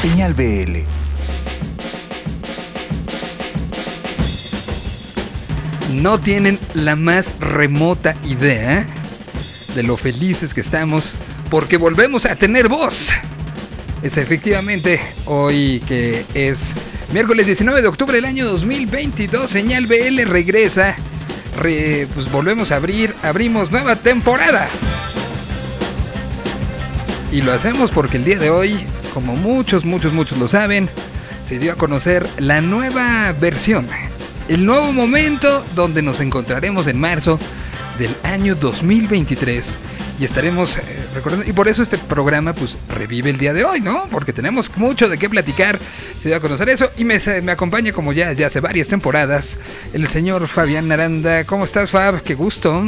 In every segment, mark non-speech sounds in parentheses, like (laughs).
Señal BL. No tienen la más remota idea de lo felices que estamos porque volvemos a tener voz. Es efectivamente hoy que es miércoles 19 de octubre del año 2022. Señal BL regresa. Re- pues volvemos a abrir, abrimos nueva temporada. Y lo hacemos porque el día de hoy, como muchos, muchos, muchos lo saben, se dio a conocer la nueva versión, el nuevo momento donde nos encontraremos en marzo del año 2023 y estaremos eh, recordando y por eso este programa pues revive el día de hoy, ¿no? Porque tenemos mucho de qué platicar, se dio a conocer eso y me, me acompaña como ya desde hace varias temporadas el señor Fabián Aranda. ¿Cómo estás, Fab? Qué gusto.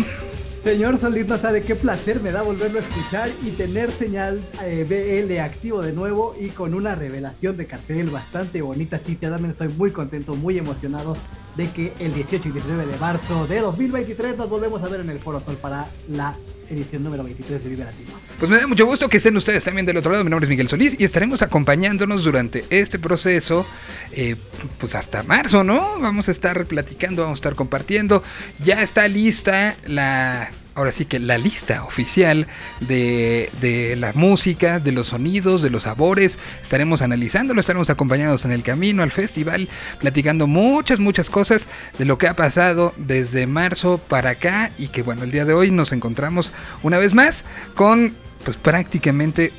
Señor Solís, no sabe qué placer me da volverlo a escuchar y tener señal eh, BL activo de nuevo y con una revelación de cartel bastante bonita. Sí, yo también estoy muy contento, muy emocionado de que el 18 y 19 de marzo de 2023 nos volvemos a ver en el Foro Sol para la edición número 23 de Vive Latino. Pues me da mucho gusto que estén ustedes también del otro lado. Mi nombre es Miguel Solís y estaremos acompañándonos durante este proceso, eh, pues hasta marzo, ¿no? Vamos a estar platicando, vamos a estar compartiendo. Ya está lista la, ahora sí que la lista oficial de, de la música, de los sonidos, de los sabores. Estaremos analizándolo, estaremos acompañados en el camino al festival, platicando muchas, muchas cosas de lo que ha pasado desde marzo para acá y que bueno, el día de hoy nos encontramos una vez más con pues prácticamente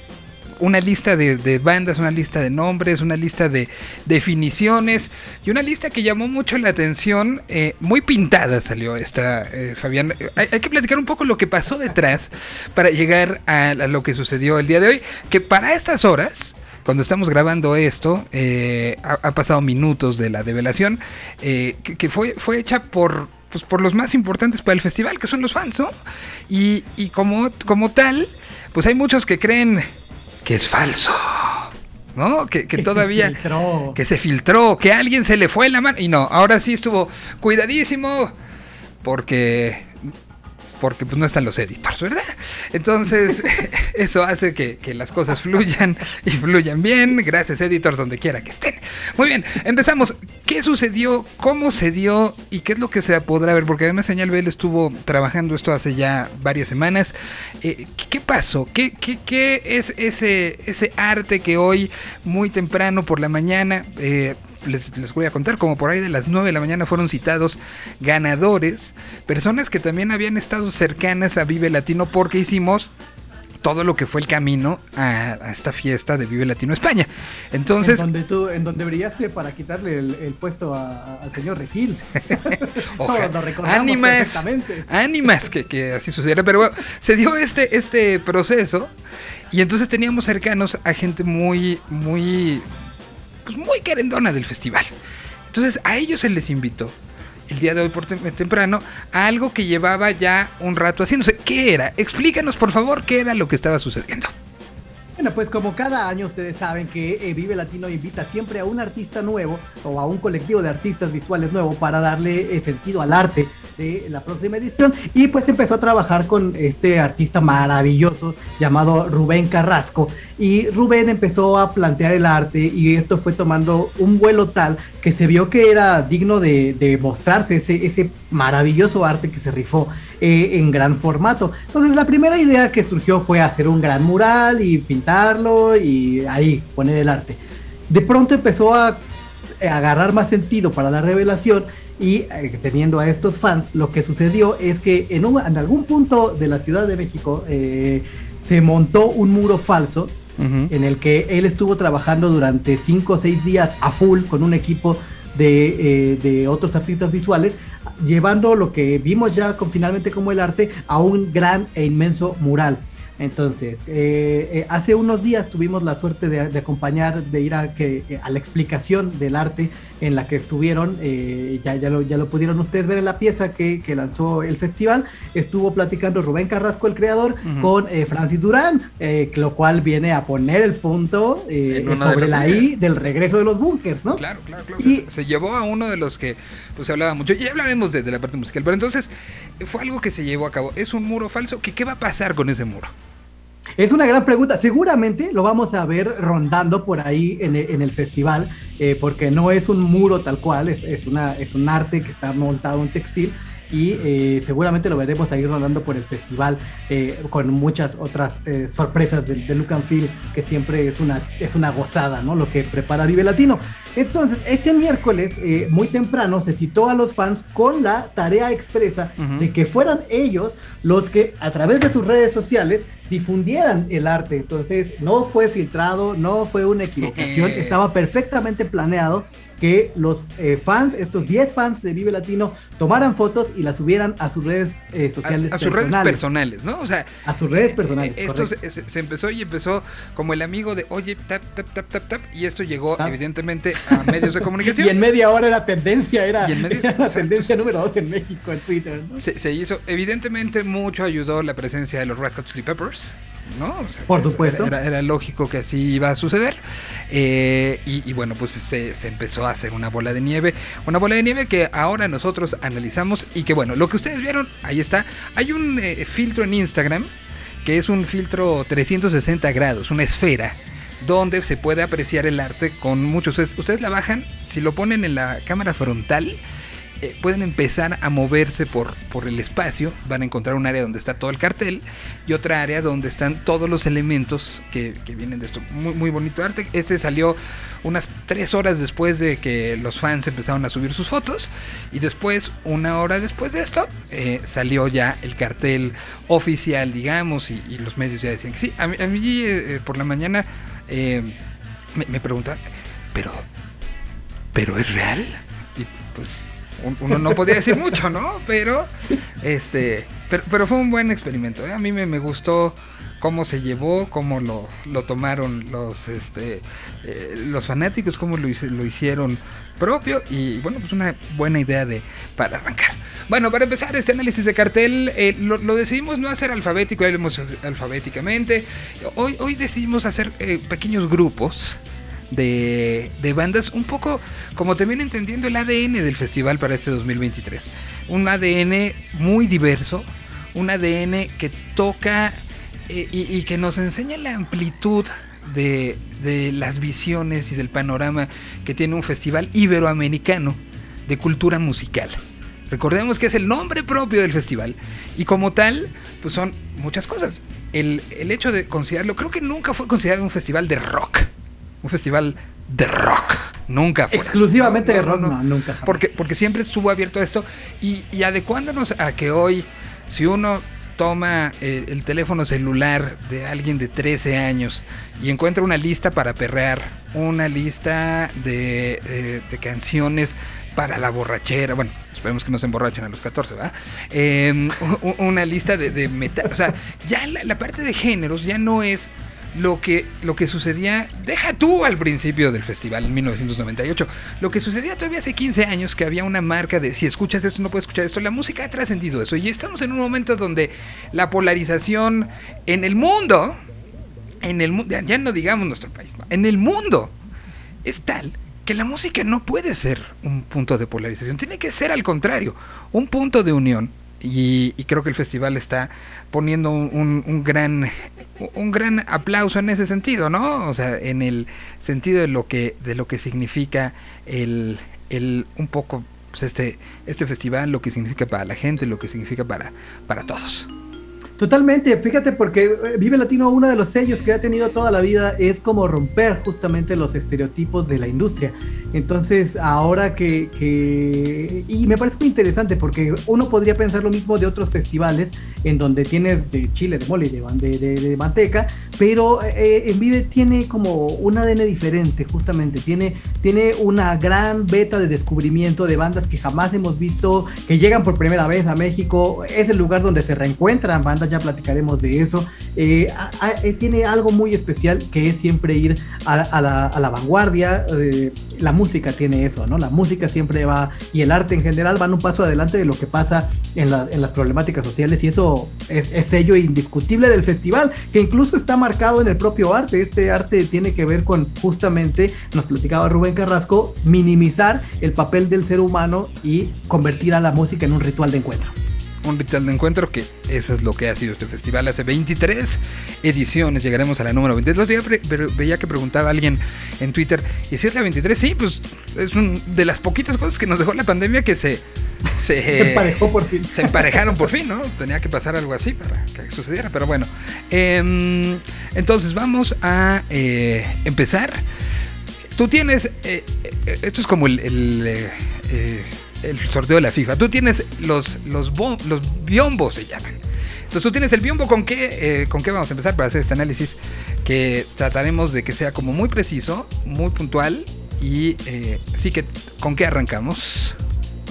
una lista de, de bandas, una lista de nombres, una lista de definiciones y una lista que llamó mucho la atención, eh, muy pintada salió esta, eh, Fabián. Hay, que platicar un poco lo que pasó detrás para llegar a, lo que sucedió el día de hoy, que para estas horas... Cuando estamos grabando esto, eh, ha, pasado minutos de la develación, que, que fue, fue hecha por, pues, por los más importantes para el festival, que son los fans, ¿no? Y, y como, como tal, pues hay muchos que creen que es falso, ¿no? Que, que todavía... Filtró. Que se filtró, que a alguien se le fue la mano. Y no, ahora sí estuvo cuidadísimo, porque... Porque pues no están los editors, ¿verdad? Entonces, (laughs) eso hace que, que las cosas fluyan y fluyan bien. Gracias, editors, donde quiera que estén. Muy bien, empezamos. ¿Qué sucedió? ¿Cómo se dio? ¿Y qué es lo que se podrá ver? Porque además Señal BL estuvo trabajando esto hace ya varias semanas. Eh, ¿qué, qué pasó? ¿Qué, qué, qué es ese, ese arte que hoy, muy temprano por la mañana, eh, les, les voy a contar, como por ahí de las 9 de la mañana fueron citados ganadores, personas que también habían estado cercanas a Vive Latino porque hicimos todo lo que fue el camino a, a esta fiesta de Vive Latino España. Entonces, en donde tú, en donde brillaste para quitarle el, el puesto a- a- al señor Regil. Oja- (laughs) Todos lo recordamos ánimas, ánimas que, que así sucediera. Pero bueno, se dio este, este proceso y entonces teníamos cercanos a gente muy, muy, pues muy querendona del festival. Entonces a ellos se les invitó el día de hoy por tem- temprano a algo que llevaba ya un rato haciéndose. ¿Qué era? Explícanos por favor qué era lo que estaba sucediendo. Bueno, pues como cada año ustedes saben que eh, Vive Latino invita siempre a un artista nuevo o a un colectivo de artistas visuales nuevo para darle eh, sentido al arte de la próxima edición y pues empezó a trabajar con este artista maravilloso llamado Rubén Carrasco y Rubén empezó a plantear el arte y esto fue tomando un vuelo tal que se vio que era digno de, mostrarse ese, maravilloso arte que se rifó eh, en gran formato. Entonces la primera idea que surgió fue hacer un gran mural y pintarlo y ahí poner el arte. De pronto empezó a eh, agarrar más sentido para la revelación y eh, teniendo a estos fans, lo que sucedió es que en, algún punto de la Ciudad de México se montó un muro falso en el que él estuvo trabajando durante 5 o 6 días a full con un equipo de, eh, de otros artistas visuales, llevando lo que vimos ya finalmente como el arte a un gran e inmenso mural. Entonces, eh, eh, hace unos días tuvimos la suerte de, de acompañar, de ir a, que, eh, a la explicación del arte en la que estuvieron, eh, ya, ya, lo, ya lo pudieron ustedes ver en la pieza que, que lanzó el festival, estuvo platicando Rubén Carrasco, el creador, Ujú. con eh, Francis Durán, eh, lo cual viene a poner el punto eh, sobre la. I del regreso de los bunkers, ¿no? Claro, claro, claro. Y- Se, se llevó a uno de los que pues, se hablaba mucho. Y hablaremos de, de la parte musical. Pero entonces, fue algo que se llevó a cabo. Es un muro falso. Que, ¿Qué va a pasar con ese muro? Es una gran pregunta. Seguramente lo vamos a ver rondando por ahí en, el festival, eh, porque no es un muro tal cual, es, es, una, es un arte que está montado en textil y eh, seguramente lo veremos ahí rodando por el festival eh, con muchas otras eh, sorpresas del, Look and Feel que siempre es una, es una gozada, ¿no? Lo que prepara Vive Latino. Entonces, este miércoles, muy temprano, se citó a los fans con la tarea expresa de que fueran ellos los que a través de sus redes sociales difundieran el arte. Entonces, no fue filtrado, no fue una equivocación, (laughs) estaba perfectamente planeado que los eh, fans, estos 10 fans de Vive Latino, tomaran fotos y las subieran a sus redes eh, sociales. A, sus redes personales, ¿no? O sea, a sus redes personales. Esto se, empezó y empezó como el amigo de, oye, tap, tap, tap, tap, tap, y esto llegó evidentemente a medios de (laughs) comunicación. y en media hora era tendencia, era, la (laughs) tendencia número 2 en México, en Twitter. Se, hizo, evidentemente mucho ayudó la presencia de los Red Hot Chili Peppers. ¿No? Por supuesto. Era, lógico que así iba a suceder. Eh, y, bueno, pues se, empezó a hacer una bola de nieve. Una bola de nieve que ahora nosotros analizamos y que bueno, lo que ustedes vieron, ahí está. Hay un eh, filtro en Instagram que es un filtro 360 grados, una esfera donde se puede apreciar el arte con muchos. Ustedes la bajan, si lo ponen en la cámara frontal, eh, pueden empezar a moverse por, por el espacio, van a encontrar un área donde está todo el cartel y otra área donde están todos los elementos que, vienen de esto. Muy, muy bonito arte. Este salió unas tres horas después de que los fans empezaron a subir sus fotos y después, una hora después de esto, eh, salió ya el cartel oficial, digamos, y, los medios ya decían que sí. A mí, eh, por la mañana me, me preguntan, pero, pero es real. Y pues uno no podía decir mucho, ¿no? Pero, este, pero, fue un buen experimento. ¿eh? A mí me, me, gustó cómo se llevó, cómo lo, lo tomaron los, este, eh, los fanáticos, cómo lo, lo hicieron propio y bueno, pues una buena idea de para arrancar. Bueno, para empezar este análisis de cartel, eh, lo, decidimos no hacer alfabético, lo hemos alfabéticamente. Hoy, hoy decidimos hacer pequeños grupos de, bandas, un poco como también entendiendo el ADN del festival para este 2023. Un ADN muy diverso, un ADN que toca eh, y, que nos enseña la amplitud de, de, las visiones y del panorama que tiene un festival iberoamericano de cultura musical. Recordemos que es el nombre propio del festival y como tal, pues son muchas cosas. El, el hecho de considerarlo, creo que nunca fue considerado un festival de rock un festival de rock. Nunca fue. Exclusivamente de rock, no, nunca. Porque, porque siempre estuvo abierto a esto y, y adecuándonos a que hoy, si uno toma eh, el teléfono celular de alguien de 13 años y encuentra una lista para perrear, una lista de, eh, de canciones para la borrachera, bueno, esperemos que no se emborrachen a los 14, ¿verdad? Em, una lista de, de metal, o sea, ya la parte de géneros ya no es lo que, lo que sucedía, deja tú al principio del festival en 1998, lo que sucedía todavía hace 15 años que había una marca de si escuchas esto no puedes escuchar esto, la música ha trascendido eso y estamos en un momento donde la polarización en el mundo, en el mundo, ya no digamos nuestro país, en el mundo es tal que la música no puede ser un punto de polarización, tiene que ser al contrario, un punto de unión y, creo que el festival está poniendo un, gran un gran aplauso en ese sentido, ¿no? O sea, en el sentido de lo que de lo que significa el, el un poco pues este este festival, lo que significa para la gente, lo que significa para para todos. Totalmente, fíjate porque eh, Vive Latino, uno de los sellos que ha tenido toda la vida es como romper justamente los estereotipos de la industria. Entonces, ahora que, Y me parece muy interesante porque uno podría pensar lo mismo de otros festivales en donde tienes de chile, de mole, de, de, de, manteca, pero eh, en Vive tiene como un ADN diferente, justamente. Tiene, tiene una gran beta de descubrimiento de bandas que jamás hemos visto, que llegan por primera vez a México. Es el lugar donde se reencuentran bandas ya platicaremos de eso. Eh, eh, tiene algo muy especial que es siempre ir a, la, vanguardia. Eh, la música tiene eso, ¿no? La música siempre va, y el arte en general van un paso adelante de lo que pasa en, las problemáticas sociales, y eso es, sello indiscutible del festival, que incluso está marcado en el propio arte. Este arte tiene que ver con justamente, nos platicaba Rubén Carrasco, minimizar el papel del ser humano y convertir a la música en un ritual de encuentro. Un ritual de encuentro que eso es lo que ha sido este festival. Hace 23 ediciones, llegaremos a la número 23. Yo veía que preguntaba alguien en Twitter, ¿y si es la 23? Sí, pues es una de las poquitas cosas que nos dejó la pandemia que se... (laughs) Se, emparejó por fin. Se emparejaron por fin, ¿no? Tenía que pasar algo así para que sucediera, pero bueno. Em, entonces vamos a eh, empezar. Tú tienes, eh, eh, esto es como el, el, el, sorteo de la FIFA. Tú tienes los, los, los biombos, se llaman. Entonces tú tienes el biombo con qué, con qué vamos a empezar para hacer este análisis que trataremos de que sea como muy preciso, muy puntual y sí que con qué arrancamos.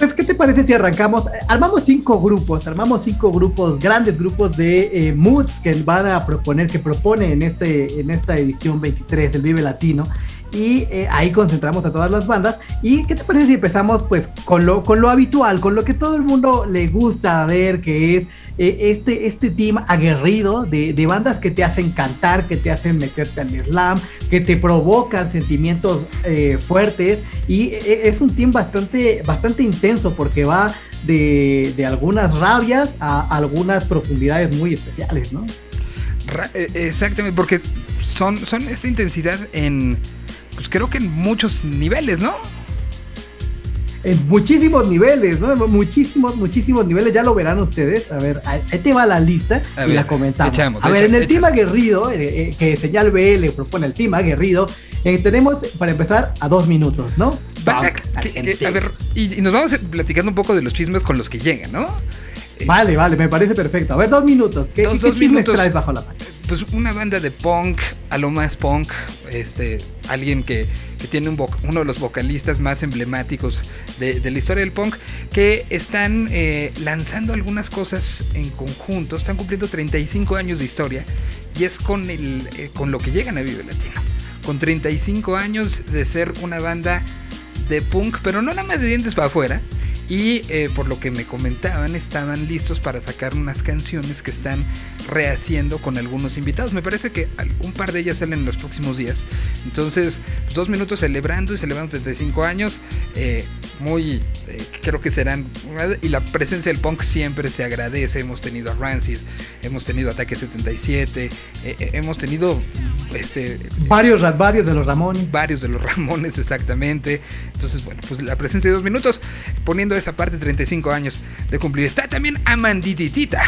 Pues, ¿qué te parece si arrancamos? Armamos cinco grupos, armamos cinco grupos, grandes grupos de eh, moods que van a proponer, que propone en, este, en esta edición 23 del Vive Latino. Y eh, ahí concentramos a todas las bandas. ¿Y qué te parece si empezamos pues con lo, con lo habitual, con lo que todo el mundo le gusta ver, que es eh, este, este team aguerrido de, bandas que te hacen cantar, que te hacen meterte al slam, que te provocan sentimientos eh, fuertes y es un team bastante, bastante intenso porque va de, algunas rabias a algunas profundidades muy especiales, ¿no? exactamente, porque son, son esta intensidad en, pues creo que en muchos niveles, ¿no? en muchísimos niveles, ¿no? Muchísimos, muchísimos niveles, ya lo verán ustedes. A ver, ahí te va la lista y la comentamos. a ver, en el team aguerrido, eh, eh, que Señal BL propone el team aguerrido, eh, tenemos para empezar a dos minutos, ¿no? a ver, y, nos vamos platicando un poco de los chismes con los que llegan, ¿no? Vale, vale, me parece perfecto. A ver, dos minutos. ¿Qué, dos, minutos, traes bajo la mano? Pues una banda de punk, a lo más punk, este, alguien que, tiene un uno de los vocalistas más emblemáticos de, la historia del punk, que están eh, lanzando algunas cosas en conjunto, están cumpliendo 35 años de historia y es con, el, eh, con lo que llegan a Vive Latino. Con 35 años de ser una banda de punk, pero no nada más de dientes para afuera, y eh, por lo que me comentaban estaban listos para sacar unas canciones que están rehaciendo con algunos invitados. Me parece que un par de ellas salen en los próximos días. Entonces, pues, dos minutos celebrando y celebrando 35 años. Eh, muy, eh, creo que serán. Y la presencia del punk siempre se agradece. Hemos tenido a Rancid, hemos tenido Ataque 77, hemos tenido este, varios, varios de los Ramones. Varios de los Ramones, exactamente. Entonces, bueno, pues la presencia de dos minutos, poniendo esa parte 35 años de cumplir. Está también Amandititita.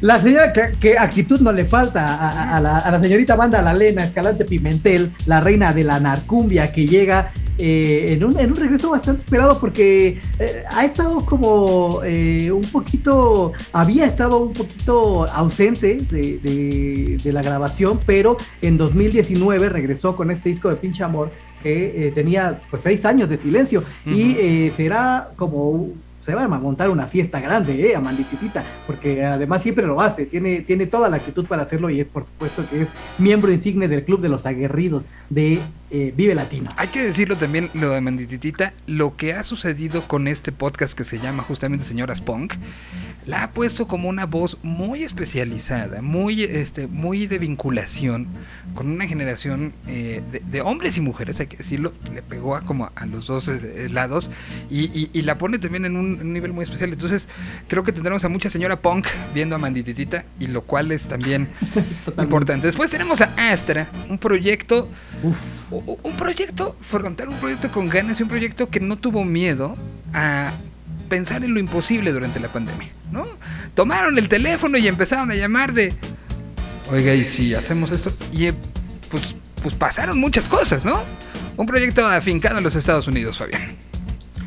La señora, que, actitud no le falta a, la, señorita banda La Lena Escalante Pimentel, la reina de la narcumbia, que llega eh, en, un, regreso bastante esperado porque eh, ha estado como eh, un poquito, había estado un poquito ausente de, la grabación, pero en 2019 regresó con este disco de Pinche Amor que tenía pues seis años de silencio y será como se va a montar una fiesta grande, ¿eh? A Mandititita, porque además siempre lo hace, tiene, tiene toda la actitud para hacerlo y es por supuesto que es miembro insigne del Club de los Aguerridos de eh, Vive Latino. Hay que decirlo también, lo de Mandititita, lo que ha sucedido con este podcast que se llama justamente Señoras Punk, la ha puesto como una voz muy especializada, muy, este, muy de vinculación con una generación eh, de, hombres y mujeres, hay que decirlo, le pegó a como a los dos eh, lados y, y la pone también en un un, nivel muy especial. Entonces, creo que tendremos a mucha señora punk viendo a Mandititita, y lo cual es también (laughs) importante. Después tenemos a Astra, un proyecto, un proyecto frontal, un proyecto con ganas y un proyecto que no tuvo miedo a pensar en lo imposible durante la pandemia, ¿no? Tomaron el teléfono y empezaron a llamar de, oiga, y si hacemos esto, y eh, pues, pues pasaron muchas cosas, ¿no? Un proyecto afincado en los Estados Unidos, Fabián.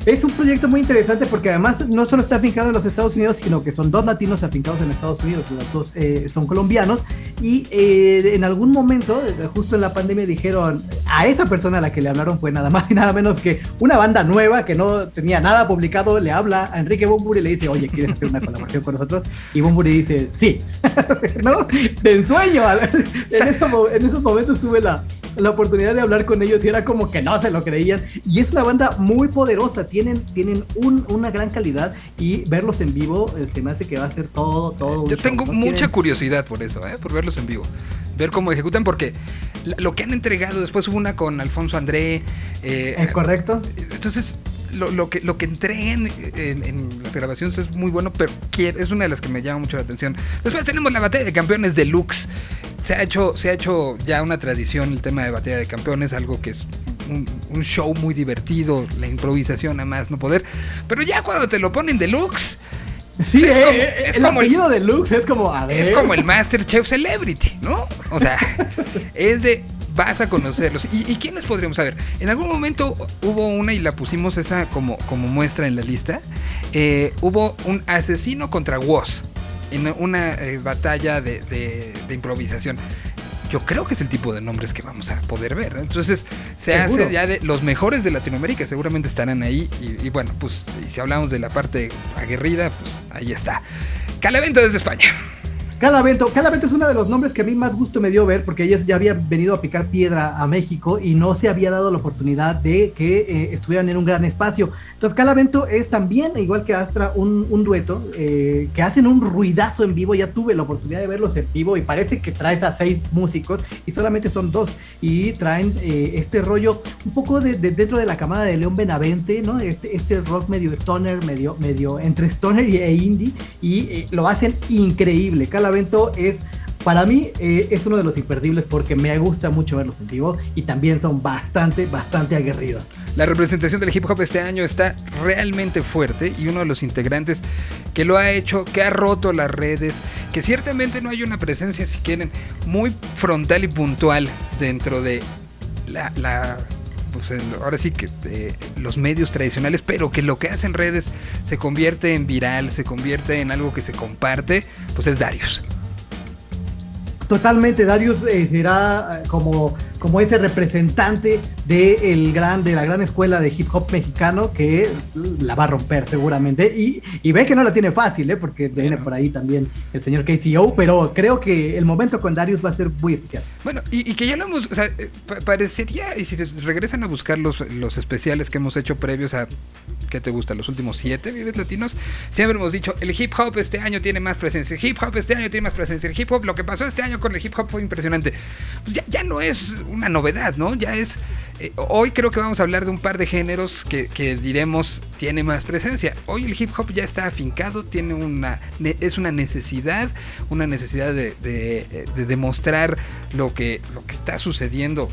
Es un proyecto muy interesante porque además no solo está afincado en los Estados Unidos, sino que son dos latinos afincados en Estados Unidos, los dos eh, son colombianos. Y eh, en algún momento, justo en la pandemia, dijeron a esa persona a la que le hablaron fue nada más y nada menos que una banda nueva que no tenía nada publicado, le habla a Enrique Bumburi y le dice, oye, ¿quieres hacer una colaboración con nosotros? Y Bumburi dice, sí, (laughs) ¿no? De ensueño. (laughs) en, en esos momentos tuve la, la oportunidad de hablar con ellos y era como que no se lo creían. Y es una banda muy poderosa, tienen, tienen una gran calidad y verlos en vivo eh, se me hace que va a ser todo, todo. Yo tengo mucha curiosidad por eso, ¿eh? por verlos en vivo. Ver cómo ejecutan, porque lo que han entregado, después hubo una con Alfonso André. Eh, ¿Es correcto? Entonces, lo, lo que, lo que entregan en, en, las grabaciones es muy bueno, pero es una de las que me llama mucho la atención. Después tenemos la batalla de campeones deluxe. Se ha hecho, se ha hecho ya una tradición el tema de batalla de campeones, algo que es un, un, show muy divertido, la improvisación a más no poder. Pero ya cuando te lo ponen deluxe. Sí, es, como, eh, es el como el deluxe es como a ver. Es como el Masterchef Celebrity, ¿no? O sea, (laughs) es de vas a conocerlos. ¿Y, ¿Y, quiénes podríamos saber? En algún momento hubo una y la pusimos esa como, como muestra en la lista. Eh, hubo un asesino contra Woz en una eh, batalla de, de, de, improvisación. Yo creo que es el tipo de nombres que vamos a poder ver. Entonces se ¿Seguro? hace ya de los mejores de Latinoamérica, seguramente estarán ahí. Y, y bueno, pues y si hablamos de la parte aguerrida, pues ahí está. Calavento desde España. Calavento, Calavento es uno de los nombres que a mí más gusto me dio ver porque ellos ya habían venido a picar piedra a México y no se había dado la oportunidad de que eh, estuvieran en un gran espacio. Entonces Calavento es también, igual que Astra, un, dueto eh, que hacen un ruidazo en vivo. Ya tuve la oportunidad de verlos en vivo y parece que traes a seis músicos y solamente son dos. Y traen eh, este rollo un poco de, de, dentro de la camada de León Benavente, ¿no? Este, este rock medio stoner, medio, medio entre stoner e indie y lo hacen increíble. Calavento Calavento es para mí eh, es uno de los imperdibles porque me gusta mucho verlos en vivo y también son bastante, bastante aguerridos. La representación del hip hop este año está realmente fuerte y uno de los integrantes que lo ha hecho, que ha roto las redes, que ciertamente no hay una presencia, si quieren, muy frontal y puntual dentro de la, la pues, ahora sí que eh, los medios tradicionales, pero que lo que hace en redes se convierte en viral, se convierte en algo que se comparte, pues es Darius. Totalmente, Darius eh, será como, como ese representante de, el gran, de la gran escuela de hip hop mexicano que la va a romper seguramente. Y, y ve que no la tiene fácil, ¿eh? porque viene por ahí también el señor KCO, pero creo que el momento con Darius va a ser muy especial. Bueno, y, y que ya lo hemos, o sea, eh, parecería, y si regresan a buscar los, los especiales que hemos hecho previos a ¿qué te gusta? Los últimos siete Vives Latinos, siempre hemos dicho, el hip hop este año tiene más presencia, el hip hop este año tiene más presencia, el hip hop, lo que pasó este año con el hip hop fue impresionante. Pues ya, ya no es una novedad, ¿no? Ya es... Eh, hoy creo que vamos a hablar de un par de géneros que, diremos tiene más presencia. Hoy el hip hop ya está afincado, tiene una es una necesidad, una necesidad de, de, de demostrar lo que, lo que está sucediendo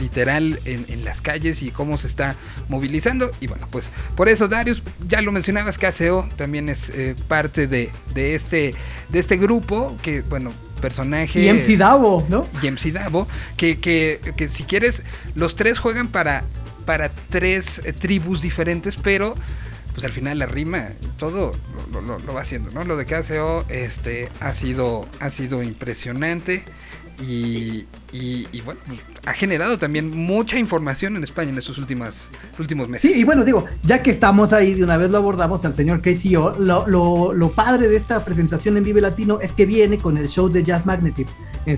literal en, en, las calles y cómo se está movilizando. Y bueno, pues por eso Darius, ya lo mencionabas, KCO también es eh, parte de, de, este, de este grupo que, bueno, personaje. Y MC Davo, ¿no? Y MC Davo, que, que, que si quieres, los tres juegan para, para tres eh, tribus diferentes, pero pues al final la rima, todo lo, lo, lo, va haciendo, ¿no? Lo de KCO este, ha, sido, ha sido impresionante. Y, y, y, bueno, ha generado también mucha información en España en estos últimos, últimos meses. Sí, y bueno, digo, ya que estamos ahí, de una vez lo abordamos al señor KCO, lo, lo, lo padre de esta presentación en Vive Latino es que viene con el show de Jazz Magnetic,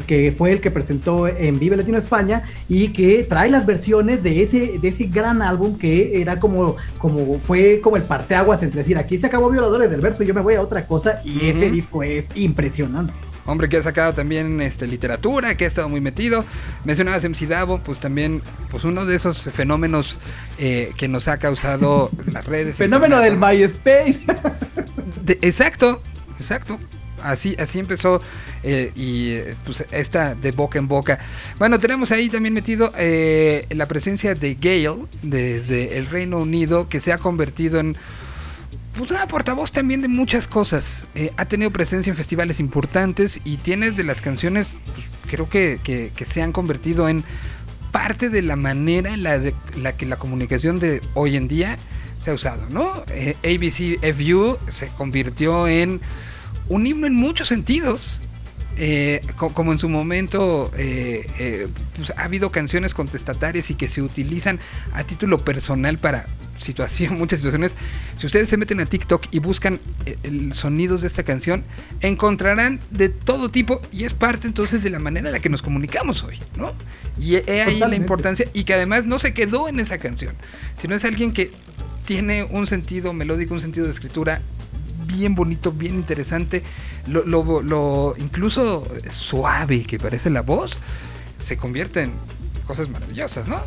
que fue el que presentó en Vive Latino España y que trae las versiones de ese, de ese gran álbum que era como, como fue como el parteaguas entre decir, aquí se acabó Violadores del Verso, yo me voy a otra cosa y uh -huh. ese disco es impresionante hombre que ha sacado también este, literatura, que ha estado muy metido. Mencionabas MC Davo, pues también pues uno de esos fenómenos eh, que nos ha causado (laughs) las redes. Fenómeno del MySpace. De, exacto, exacto. Así, así empezó eh, y pues esta de boca en boca. Bueno, tenemos ahí también metido eh, la presencia de Gale desde el Reino Unido que se ha convertido en pues una portavoz también de muchas cosas. Eh, ha tenido presencia en festivales importantes y tiene de las canciones, pues, creo que, que, se han convertido en parte de la manera en la, que la comunicación de hoy en día se ha usado, ¿no? Eh, ABC FU se convirtió en un himno en muchos sentidos. Eh, como en su momento eh, pues ha habido canciones contestatarias y que se utilizan a título personal para situación, (laughs) muchas situaciones. Si ustedes se meten a TikTok y buscan eh, el sonidos de esta canción, encontrarán de todo tipo y es parte entonces de la manera en la que nos comunicamos hoy, ¿no? Y he ahí Totalmente. la importancia y que además no se quedó en esa canción, sino es alguien que tiene un sentido melódico, un sentido de escritura bien bonito, bien interesante, lo, lo, lo, incluso suave que parece la voz, se convierte en cosas maravillosas, ¿no?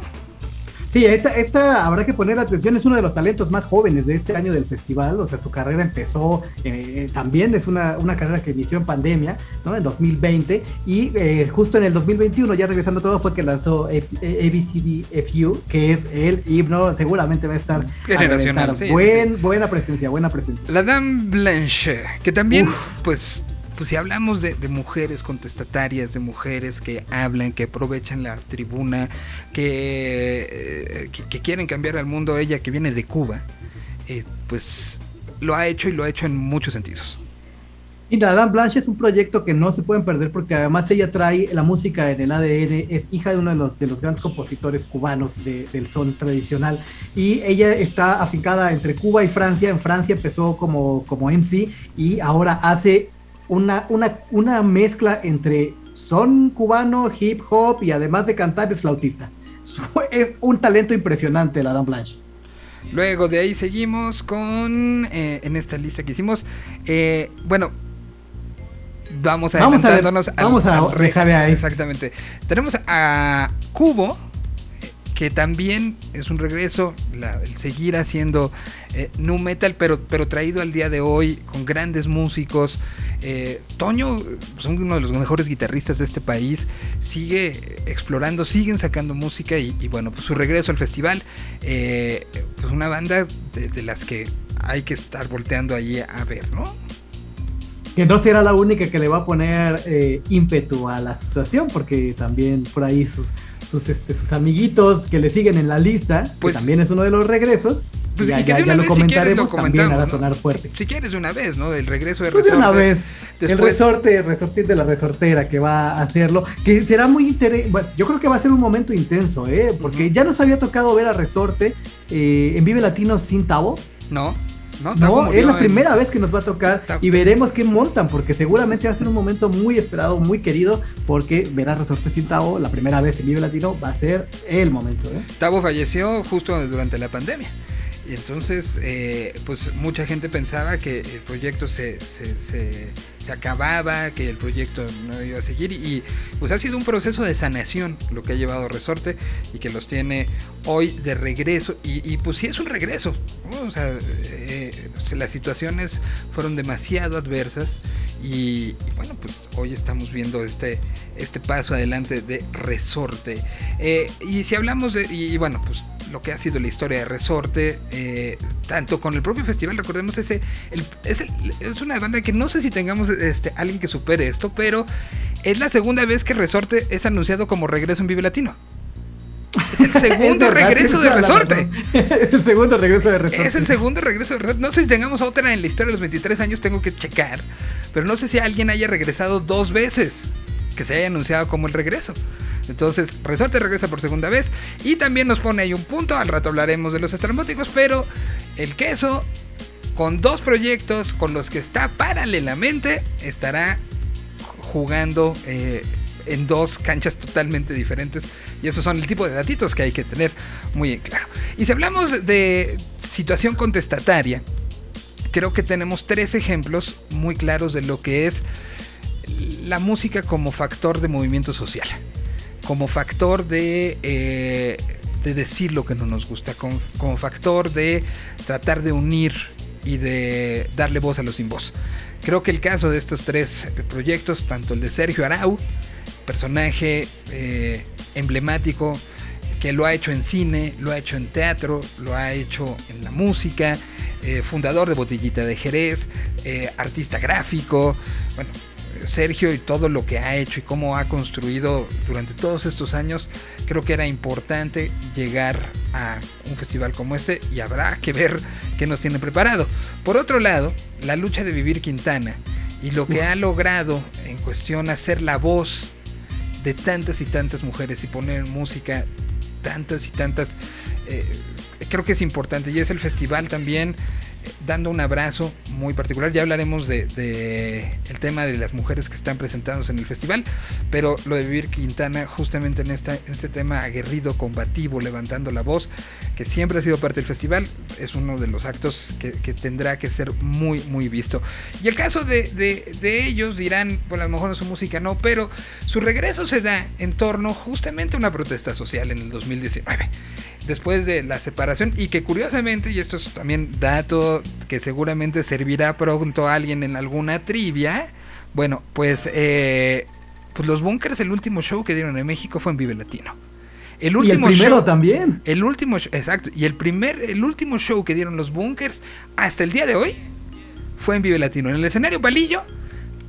Sí, esta, esta habrá que poner atención, es uno de los talentos más jóvenes de este año del festival, o sea, su carrera empezó eh, también, es una, una, carrera que inició en pandemia, ¿no? En 2020, y eh, justo en el 2021, ya regresando todo, fue que lanzó ABCDFU, que es el himno, seguramente va a estar generacional. Sí, Buen, Buena presencia, buena presencia. La Dame Blanche, que también, pues pues si hablamos de, mujeres contestatarias, de mujeres que hablan, que aprovechan la tribuna, que, eh, quieren cambiar al mundo, ella que viene de Cuba, eh, pues lo ha hecho y lo ha hecho en muchos sentidos. Y la Dame Blanche es un proyecto que no se pueden perder porque además ella trae la música en el ADN, es hija de uno de los, de los grandes compositores cubanos del son tradicional y ella está afincada entre Cuba y Francia. En Francia empezó como, como MC y ahora hace una, una, una mezcla entre son cubano, hip hop y además de cantar es flautista. (laughs) Es un talento impresionante la Dame Blanche. Luego de ahí seguimos con, eh, en esta lista que hicimos, eh, bueno, vamos a vamos a, vamos a ahí. Exactamente. Tenemos a Cubo, que también es un regreso, el seguir haciendo eh, nu metal, pero, pero traído al día de hoy con grandes músicos. Eh, Toño, son uno de los mejores guitarristas de este país, sigue explorando, siguen sacando música y, bueno, pues su regreso al festival, eh, pues una banda de, las que hay que estar volteando allí a ver, ¿no? Que no será la única que le va a poner eh, ímpetu a la situación, porque también por ahí sus, sus, este, sus amiguitos que le siguen en la lista, pues, que también es uno de los regresos, pues, y que de una vez, si quieres, lo comentamos. sonar fuerte. Si, quieres, de una vez, ¿no? El regreso de pues resorte. de una vez. El resorte, resorte de la resortera que va a hacerlo. Que será muy interesante. Bueno, yo creo que va a ser un momento intenso, ¿eh? Porque ya nos había tocado ver a resorte eh, en Vive Latino sin Tavo. No. No, no es la primera vez que nos va a tocar y veremos qué montan, porque seguramente va a ser un momento muy esperado, muy querido, porque ver a Resorte sin Tavo la primera vez en Vive Latino va a ser el momento. ¿eh? Tavo falleció justo durante la pandemia. Y entonces, eh, pues mucha gente pensaba que el proyecto se, acababa, que el proyecto no iba a seguir. Y pues ha sido un proceso de sanación lo que ha llevado Resorte y que los tiene hoy de regreso. Y, pues sí es un regreso. O sea, eh, las situaciones fueron demasiado adversas. Y, bueno, pues hoy estamos viendo este, este paso adelante de Resorte. Eh, y si hablamos de. y bueno, pues lo que ha sido la historia de Resorte, eh, tanto con el propio festival, recordemos ese, es, es, una banda que no sé si tengamos este, alguien que supere esto, pero es la segunda vez que Resorte es anunciado como regreso en Vive Latino. Es el (laughs) segundo regreso de Resorte. (laughs) es el segundo regreso de Resorte. Es el segundo regreso de Resorte. No sé si tengamos otra en la historia de los 23 años, tengo que checar. Pero no sé si alguien haya regresado dos veces que se haya anunciado como el regreso. Entonces, Resorte regresa por segunda vez y también nos pone ahí un punto. Al rato hablaremos de los estrambóticos, pero el queso, con dos proyectos con los que está paralelamente, estará jugando eh, en dos canchas totalmente diferentes. Y esos son el tipo de datitos que hay que tener muy en claro. Y si hablamos de situación contestataria, creo que tenemos tres ejemplos muy claros de lo que es la música como factor de movimiento social como factor de, eh, de decir lo que no nos gusta, como, factor de tratar de unir y de darle voz a los sin voz. Creo que el caso de estos tres proyectos, tanto el de Sergio Arau, personaje eh, emblemático, que lo ha hecho en cine, lo ha hecho en teatro, lo ha hecho en la música, eh, fundador de Botellita de Jerez, artista gráfico, bueno, Sergio y todo lo que ha hecho y cómo ha construido durante todos estos años, creo que era importante llegar a un festival como este y habrá que ver qué nos tiene preparado. Por otro lado, la lucha de Vivir Quintana y lo que ha logrado en cuestión hacer la voz de tantas y tantas mujeres y poner música tantas y tantas, eh, creo que es importante y es el festival también dando un abrazo muy particular. Ya hablaremos de, el tema de las mujeres que están presentados en el festival, pero lo de Vivir Quintana justamente en, este tema aguerrido, combativo, levantando la voz, que siempre ha sido parte del festival, es uno de los actos que, tendrá que ser muy, muy visto. Y el caso de, ellos dirán, bueno, a lo mejor su música no, pero su regreso se da en torno justamente a una protesta social en el 2019. Después de la separación y que curiosamente, y esto es también dato que seguramente servirá pronto a alguien en alguna trivia, bueno, pues, eh, pues los Bunkers, el último show que dieron en México fue en Vive Latino. El último y el primero también. El último, exacto. Y el primer, el último show que dieron los Bunkers hasta el día de hoy fue en Vive Latino. En el escenario Palillo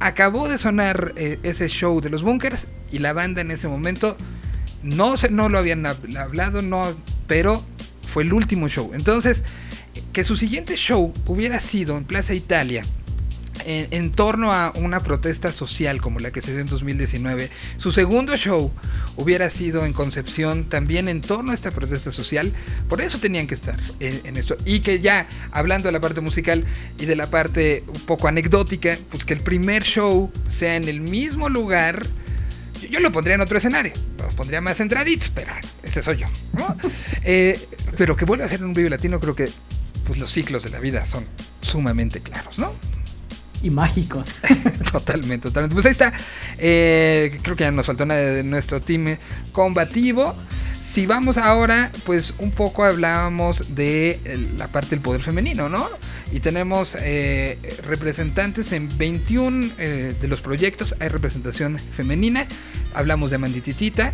acabó de sonar eh, ese show de los Bunkers y la banda en ese momento no, se, no lo habían hablado, no, pero fue el último show. Entonces, que su siguiente show hubiera sido en Plaza Italia en, torno a una protesta social como la que se dio en 2019. Su segundo show hubiera sido en Concepción también en torno a esta protesta social. Por eso tenían que estar en, esto. Y que ya, hablando de la parte musical y de la parte un poco anecdótica, pues que el primer show sea en el mismo lugar. Yo, lo pondría en otro escenario, los pondría más centraditos, pero ese soy yo. (laughs) Eh, pero que vuelva a ser un Vive Latino, creo que pues los ciclos de la vida son sumamente claros, ¿no? y mágicos. (laughs) totalmente, totalmente. Pues ahí está. Eh, creo que ya nos faltó una de nuestro team combativo. Si vamos ahora, pues un poco hablábamos de la parte del poder femenino, ¿no? Y tenemos eh, representantes en 21 eh, de los proyectos, hay representación femenina. Hablamos de Mandititita.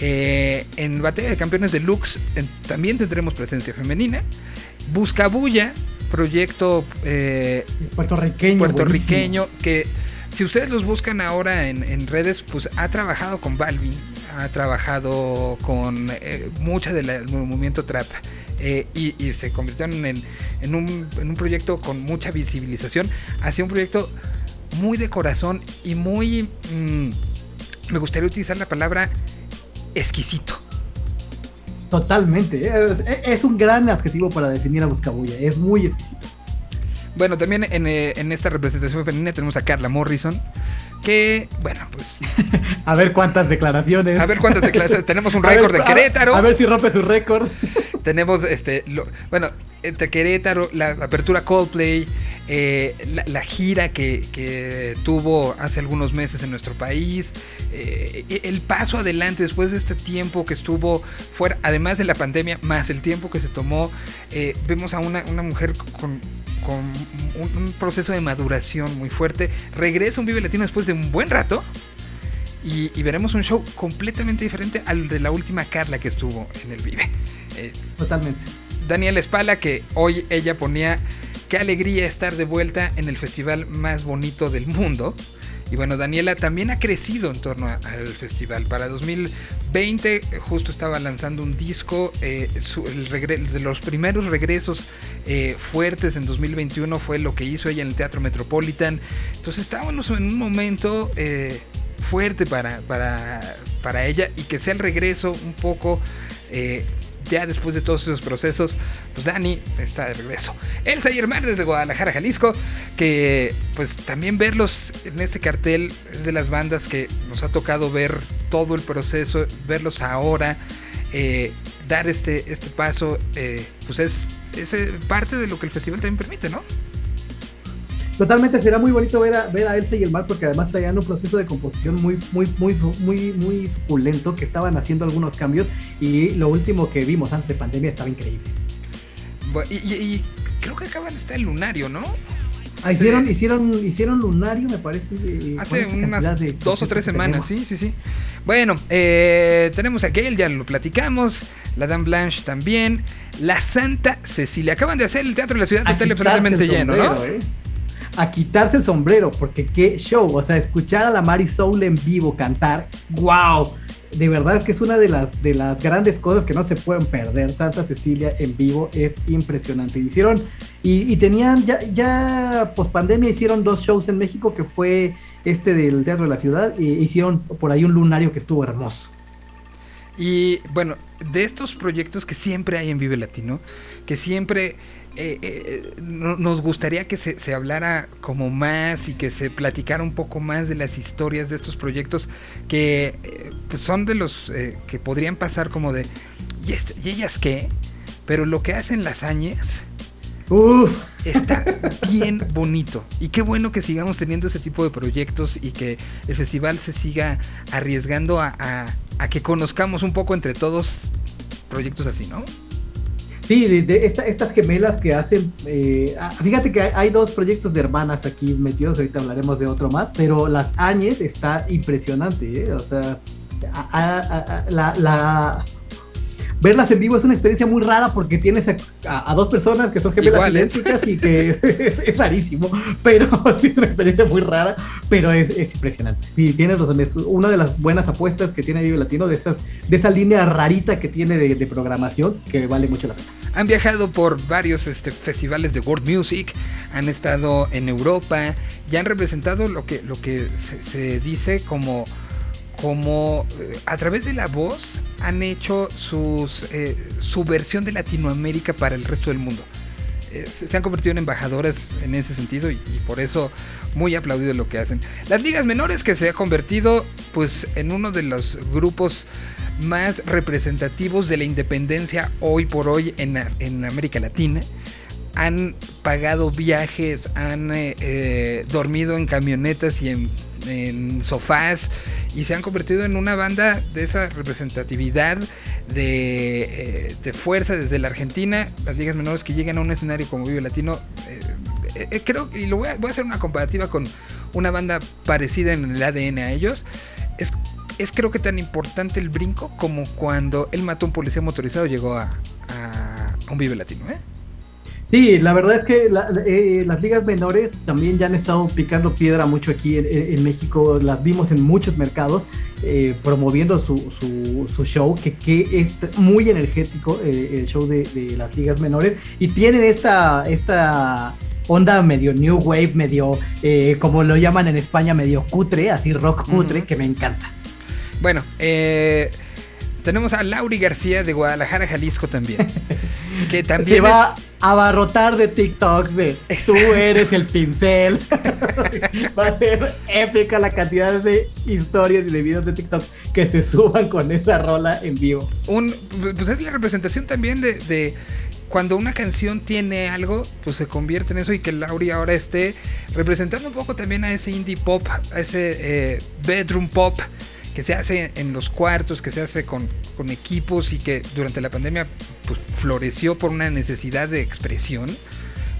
en Batalla de Campeones de Lux también tendremos presencia femenina. Buscabulla proyecto eh, puertorriqueño, puertorriqueño que si ustedes los buscan ahora en, redes, pues ha trabajado con Balvin, ha trabajado con eh, mucha del movimiento trap. Eh, y, se convirtieron en, en, un, en, un, proyecto con mucha visibilización, hacia un proyecto muy de corazón y muy, mm, me gustaría utilizar la palabra exquisito. Totalmente. Es, un gran adjetivo para definir a Buscabulla. Es muy exquisito. Bueno, también en, eh, en, esta representación femenina tenemos a Carla Morrison. Que, bueno, pues. (laughs) a ver cuántas declaraciones. A ver cuántas declaraciones. (laughs) tenemos un récord de Querétaro. A, ver si rompe su récord. (laughs) tenemos, este. bueno, entre Querétaro, la apertura Coldplay, eh, la, gira que, tuvo hace algunos meses en nuestro país, eh, el paso adelante después de este tiempo que estuvo fuera, además de la pandemia, más el tiempo que se tomó, eh, vemos a una, mujer con, un, proceso de maduración muy fuerte, regresa un Vive Latino después de un buen rato. Y, y, veremos un show completamente diferente al de la última Carla que estuvo en el Vive. Totalmente. Daniela Espala, que hoy ella ponía qué alegría estar de vuelta en el festival más bonito del mundo. Y bueno, Daniela también ha crecido en torno al festival. Para 2020 justo estaba lanzando un disco. Eh, de los primeros regresos eh, fuertes en 2021 fue lo que hizo ella en el Teatro Metropolitan. Entonces estábamos en un momento eh, fuerte para, para, para, ella y que sea el regreso un poco ya después de todos esos procesos, pues Dani está de regreso. Elsa y Hermán desde Guadalajara, Jalisco, que pues también verlos en este cartel es de las bandas que nos ha tocado ver todo el proceso, verlos ahora, eh, dar este, este paso, eh, pues es, es eh, parte de lo que el festival también permite, ¿no? Totalmente, será muy bonito ver a, ver a Elsa y el mar porque además traían un proceso de composición muy, muy, muy, muy, muy suculento que estaban haciendo algunos cambios y lo último que vimos antes de pandemia estaba increíble. Y, creo que acaban de estar el lunario, ¿no? Ah, hicieron, hicieron, hicieron lunario, me parece. hace unas dos o tres semanas, sí, sí, sí. Bueno, eh, tenemos a Gail, ya lo platicamos. La Dame Blanche también. La Santa Cecilia. Acaban de hacer el Teatro de la Ciudad total perfectamente lleno, ¿no? ¿eh? A quitarse el sombrero, porque qué show, o sea, escuchar a la Mari Soul en vivo cantar, wow, de verdad es que es una de las, de las grandes cosas que no se pueden perder. Santa Cecilia en vivo es impresionante. Hicieron, y, tenían, ya, ya post pandemia hicieron dos shows en México, que fue este del Teatro de la Ciudad, e hicieron por ahí un lunario que estuvo hermoso. Y bueno, de estos proyectos que siempre hay en Vive Latino, que siempre eh, eh, nos gustaría que se, hablara como más y que se platicara un poco más de las historias de estos proyectos que eh, pues son de los que podrían pasar como de ¿y, ellas qué? Pero lo que hacen las añes está (laughs) bien bonito. Y qué bueno que sigamos teniendo ese tipo de proyectos y que el festival se siga arriesgando a, a que conozcamos un poco entre todos proyectos así, ¿no? Sí, de, estas gemelas que hacen. Eh, ah, fíjate que hay, dos proyectos de hermanas aquí metidos. Ahorita hablaremos de otro más. Pero las Áñez está impresionante. ¿eh? O sea, la, verlas en vivo es una experiencia muy rara porque tienes a, dos personas que son gemelas idénticas y que (laughs) es, rarísimo, pero (laughs) sí es una experiencia muy rara, pero es, impresionante. Sí, tienes razón, es una de las buenas apuestas que tiene Vive Latino, de, estas, de esa línea rarita que tiene de, programación que vale mucho la pena. Han viajado por varios este, festivales de world music, han estado en Europa y han representado lo que, se dice como como eh, a través de la voz han hecho sus, eh, su versión de Latinoamérica para el resto del mundo. Eh, se han convertido en embajadoras en ese sentido y, por eso muy aplaudido lo que hacen. Las ligas menores que se ha convertido pues en uno de los grupos más representativos de la independencia hoy por hoy en, en América Latina. Han pagado viajes, han dormido en camionetas y en sofás y se han convertido en una banda de esa representatividad de, eh, de fuerza desde la Argentina, las ligas menores que llegan a un escenario como Vive Latino. Eh, eh, creo, y lo voy a, voy a hacer una comparativa con una banda parecida en el ADN a ellos. Es, es creo que tan importante el brinco como cuando él mató a un policía motorizado llegó a, a, a un Vive Latino. ¿eh? Sí, la verdad es que eh, las ligas menores también ya han estado picando piedra mucho aquí en, México, las vimos en muchos mercados eh, promoviendo su, su, show, que, que, es muy energético eh, el show de, las ligas menores y tienen esta, esta onda medio new wave, medio, como lo llaman en España, medio cutre, así rock cutre, que me encanta. Bueno, tenemos a Lauri García de Guadalajara, Jalisco también. (laughs) que también va a abarrotar de TikTok de tú eres el pincel. (laughs) va a ser épica la cantidad de historias y de videos de TikTok que se suban con esa rola en vivo. Un, pues es la representación también de, cuando una canción tiene algo, pues se convierte en eso y que Lauri ahora esté representando un poco también a ese indie pop, a ese eh, bedroom pop que se hace en los cuartos, que se hace con, equipos y que durante la pandemia pues, floreció por una necesidad de expresión,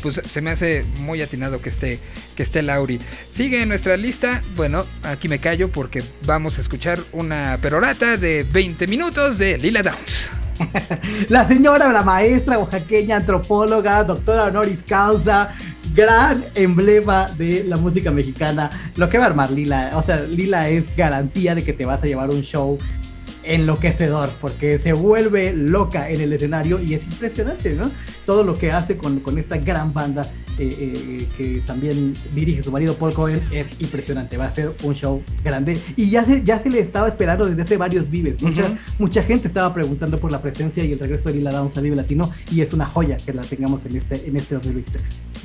pues se me hace muy atinado que esté, que esté Lauri. Sigue en nuestra lista, bueno, aquí me callo porque vamos a escuchar una perorata de 20 minutos de Lila Downs. (laughs) la señora, la maestra oaxaqueña, antropóloga, doctora honoris causa, gran emblema de la música mexicana. Lo que va a armar Lila, o sea, Lila es garantía de que te vas a llevar un show enloquecedor, porque se vuelve loca en el escenario y es impresionante, ¿no? Todo lo que hace con, con esta gran banda eh, eh, que también dirige su marido Paul Cohen, es impresionante. Va a ser un show grande. Y ya se, ya se le estaba esperando desde hace varios vives. Mucha, mucha gente estaba preguntando por la presencia y el regreso de Lila Downs a Vive Latino. Y es una joya que la tengamos en este, en este 2023.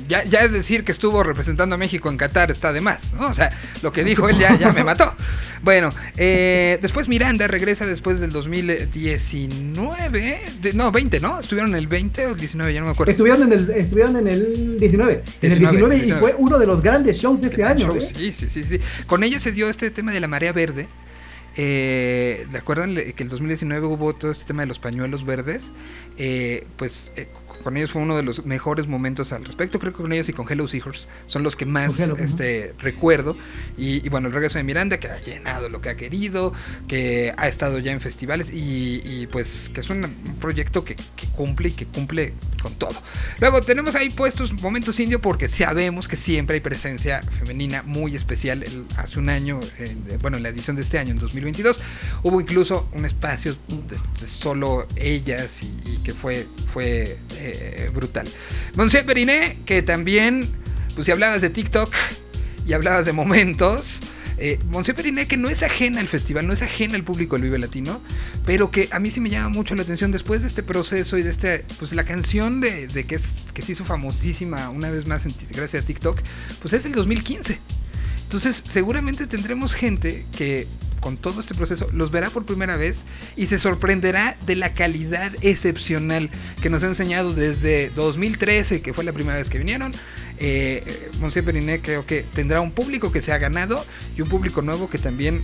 Ya, ya es decir que estuvo representando a México en Qatar está de más, ¿no? O sea, lo que dijo él ya, ya me mató. Bueno, eh, después Miranda regresa después del 2019, no, 20, ¿no? Estuvieron en el 20 o el 19, ya no me acuerdo. Estuvieron en el, estuvieron en el 19. En el 19, y fue uno de los grandes shows de ese año. ¿eh? Sí, sí, sí, Con ella se dio este tema de la marea verde. Eh, ¿De acuerdan que el 2019 hubo todo este tema de los pañuelos verdes? Eh, pues eh, con ellos fue uno de los mejores momentos al respecto. Creo que con ellos y con Hello Seahorse son los que más este, recuerdo. Y, bueno, el regreso de Miranda, que ha llenado lo que ha querido, que ha estado ya en festivales y, pues que es un proyecto que, cumple y que cumple con todo. Luego tenemos ahí puestos momentos indio porque sabemos que siempre hay presencia femenina muy especial. hace un año, bueno, en la edición de este año, en 2022, hubo incluso un espacio de, solo ellas y, que fue, fue eh, brutal. Monsieur Periné, que también, pues si hablabas de TikTok y hablabas de momentos, eh, Monsieur Periné, que no es ajena al festival, no es ajena al público del Vive Latino, pero que a mí sí me llama mucho la atención después de este proceso y de este, pues la canción de, que, que se hizo famosísima una vez más gracias a TikTok, pues es el 2015. Entonces, seguramente tendremos gente que con todo este proceso los verá por primera vez y se sorprenderá de la calidad excepcional que nos ha enseñado desde 2013, que fue la primera vez que vinieron. Eh, Monsieur Periné creo que tendrá un público que se ha ganado y un público nuevo que también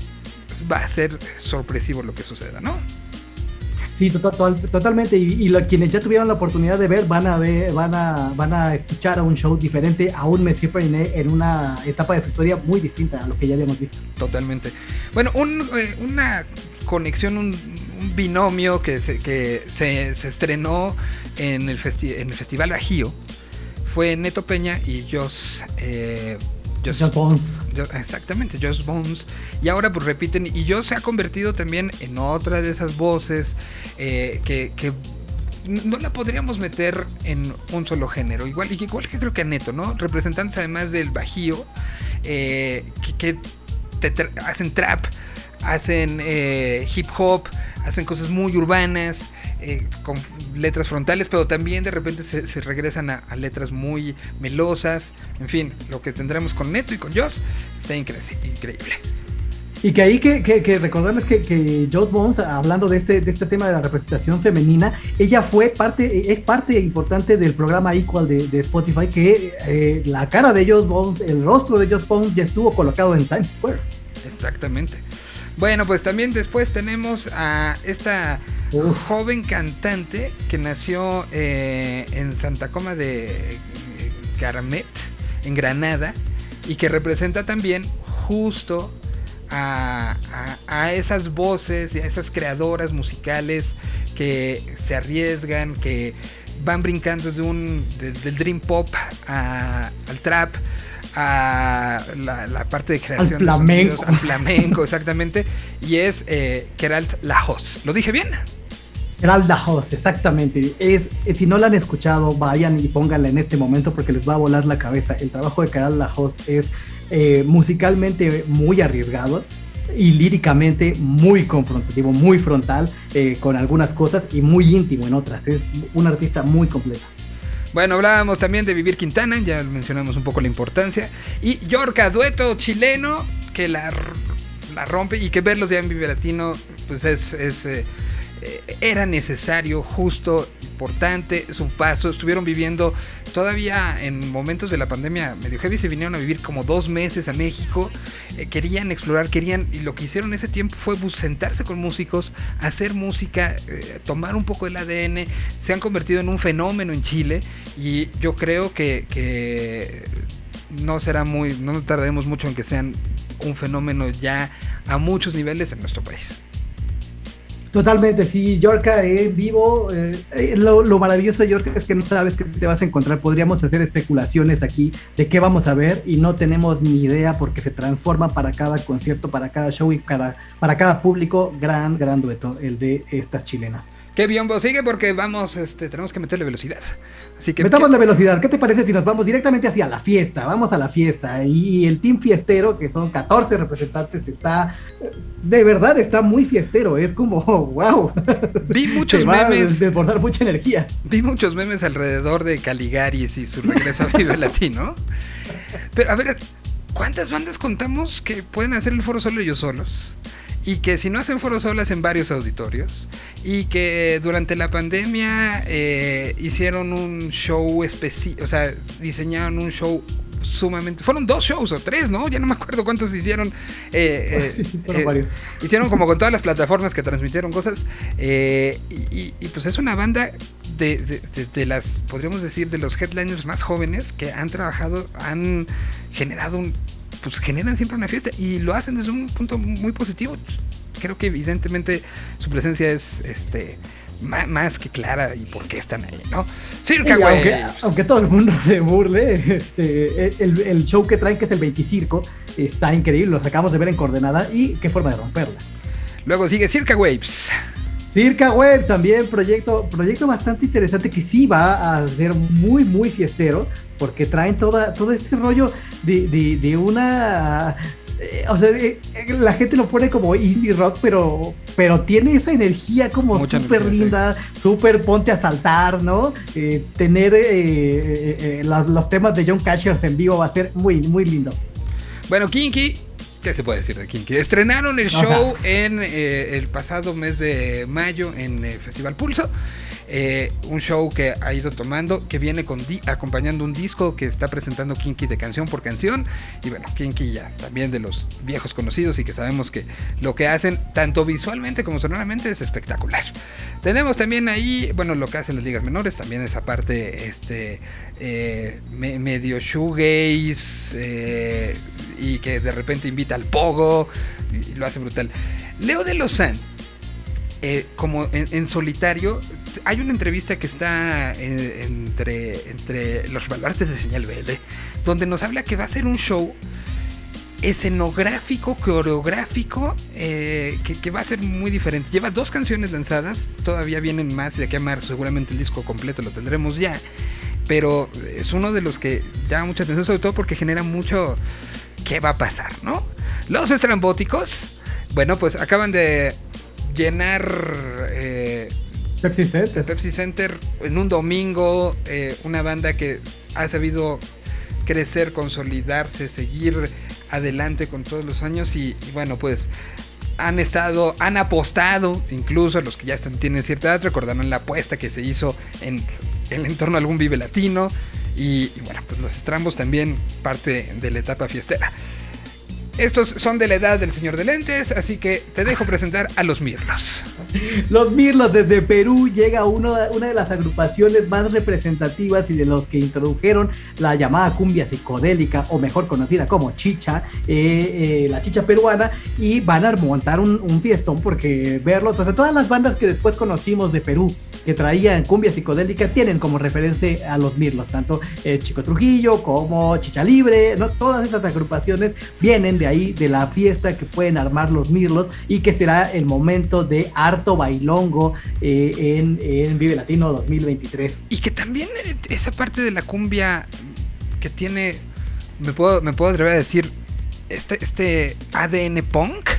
va a ser sorpresivo lo que suceda, ¿no? Sí, total, totalmente. Y, quienes ya tuvieron la oportunidad de ver van a ver, van a, van a escuchar a un show diferente, a un Messi en una etapa de su historia muy distinta a lo que ya habíamos visto. Totalmente. Bueno, eh, una conexión, un, binomio que, se, que se, estrenó en el, en el Festival Bajío fue Neto Peña y Joss. Eh, Bones. exactamente, Joss Bones. Y ahora pues repiten. Y Joss se ha convertido también en otra de esas voces eh, que, no la podríamos meter en un solo género. Igual, igual que creo que a Neto, ¿no? Representantes además del Bajío, eh, que, hacen trap, hacen eh, hip hop, hacen cosas muy urbanas. Eh, con letras frontales, pero también de repente se, regresan a, letras muy melosas. En fin, lo que tendremos con Neto y con Joss está increíble. Y que ahí que, que, recordarles que, que Joss Bones, hablando de este, de este tema de la representación femenina, ella fue parte, es parte importante del programa Equal de, Spotify, que eh, la cara de Joss Bones, el rostro de Joss Bones ya estuvo colocado en Times Square. Exactamente. Bueno, pues también después tenemos a esta joven cantante que nació eh, en Santa Coma de Carmet, eh, en Granada, y que representa también justo a, esas voces y a esas creadoras musicales que se arriesgan, que van brincando de un, del dream pop al trap, a la, parte de creación al flamenco, al flamenco exactamente, y es eh, Keralt Lajos. ¿Lo dije bien? Geralda Host, exactamente. Es, si no la han escuchado, vayan y pónganla en este momento porque les va a volar la cabeza. El trabajo de Geralda Host es eh, musicalmente muy arriesgado y líricamente muy confrontativo, muy frontal eh, con algunas cosas y muy íntimo en otras. Es un artista muy completo. Bueno, hablábamos también de Vivir Quintana, ya mencionamos un poco la importancia. Y Yorka, dueto chileno que la, la rompe y que verlos ya en Vive Latino, pues es, es eh, eh, era necesario, justo, importante su paso. Estuvieron viviendo todavía en momentos de la pandemia medio heavy, se vinieron a vivir como dos meses a México. Eh, querían explorar, querían, y lo que hicieron ese tiempo fue sentarse con músicos, hacer música, eh, tomar un poco el ADN. Se han convertido en un fenómeno en Chile y yo creo que, que no será muy, no tardaremos mucho en que sean un fenómeno ya a muchos niveles en nuestro país. Totalmente, sí, Yorka en vivo. Eh, eh, lo, maravilloso de Yorka es que no sabes qué te vas a encontrar. Podríamos hacer especulaciones aquí de qué vamos a ver y no tenemos ni idea porque se transforma para cada concierto, para cada show y para, para cada público. Gran, gran dueto el de estas chilenas. Qué bien, vos sigue porque vamos, este, tenemos que meterle velocidad. Así que, Metamos la velocidad. ¿Qué te parece si nos vamos directamente hacia la fiesta? Vamos a la fiesta. Y el team fiestero, que son 14 representantes, está. De verdad, está muy fiestero. Es como, (laughs) wow. Vi (laughs) muchos memes. Va desbordar mucha energía. Vi muchos memes alrededor de Caligaris y su regreso a Vive Latino. Pero, a ver, ¿cuántas bandas contamos que pueden hacer el foro solo ellos solos? Y que si no hacen foros solas en varios auditorios y que durante la pandemia eh, hicieron un show específico, o sea, diseñaron un show sumamente. Fueron dos shows o tres, ¿no? Ya no me acuerdo cuántos hicieron. Eh, eh, (laughs) hicieron como con todas las plataformas que transmitieron cosas. Y, pues es una banda de, de, las, podríamos decir, de los headliners más jóvenes que han trabajado, han generado un pues generan siempre una fiesta y lo hacen desde un punto muy positivo. Creo que evidentemente su presencia es este más, que clara y por qué están ahí, ¿no? Circa, aunque, aunque, todo el mundo se burle, este, el, show que traen, que es el 25 está increíble, lo acabamos de ver en coordenada y qué forma de romperla. Luego sigue Circa Waves. Circa Waves también, proyecto, proyecto bastante interesante que sí va a ser muy, muy fiestero, porque traen toda, todo este rollo de, de, una eh, o sea, eh, la gente lo pone como indie rock, pero, pero tiene esa energía como súper linda, súper ponte a saltar, ¿no? Eh, tener los, temas de John Cashers en vivo va a ser muy, muy lindo. Bueno, Kinky, ¿qué se puede decir de Kinky? Estrenaron el show en el pasado mes de mayo en el Festival Pulso. Eh, un show que ha ido tomando, que viene con acompañando un disco que está presentando Kinky de canción por canción. Y bueno, Kinky ya también de los viejos conocidos y que sabemos que lo que hacen, tanto visualmente como sonoramente, es espectacular. Tenemos también ahí, bueno, lo que hacen las ligas menores, también esa parte este, eh, medio shoegaze eh, y que de repente invita al pogo y, lo hace brutal. Leo de Lozán, eh, como en, solitario, hay una entrevista que está entre, entre los baluartes de Señal Verde, donde nos habla que va a ser un show escenográfico, coreográfico, eh, que, va a ser muy diferente. Lleva dos canciones lanzadas, todavía vienen más de aquí a marzo, seguramente el disco completo lo tendremos ya. Pero es uno de los que llama mucha atención, sobre todo porque genera mucho qué va a pasar, ¿no? Los estrambóticos, bueno, pues acaban de llenar eh, Pepsi Center. Pepsi Center en un domingo, eh, una banda que ha sabido crecer, consolidarse, seguir adelante con todos los años y, bueno, pues han estado, han apostado, incluso los que ya están, tienen cierta edad, recordarán la apuesta que se hizo en el entorno de algún Vive Latino. Y, y, bueno, pues los estrambos también parte de la etapa fiestera. Estos son de la edad del señor de lentes, así que te dejo presentar a los Mirlos. Los Mirlos desde Perú llega uno, una de las agrupaciones más representativas y de los que introdujeron la llamada cumbia psicodélica, o mejor conocida como chicha, eh, eh, la chicha peruana, y van a montar un, fiestón porque verlos, o sea, todas las bandas que después conocimos de Perú, que traían cumbia psicodélica, tienen como referencia a los Mirlos, tanto eh, Chico Trujillo como Chicha Libre, ¿no? todas esas agrupaciones vienen de ahí, de la fiesta que pueden armar los Mirlos y que será el momento de harto bailongo eh, en, Vive Latino 2023. Y que también eh, esa parte de la cumbia que tiene, me puedo, me puedo atrever a decir, este, este ADN punk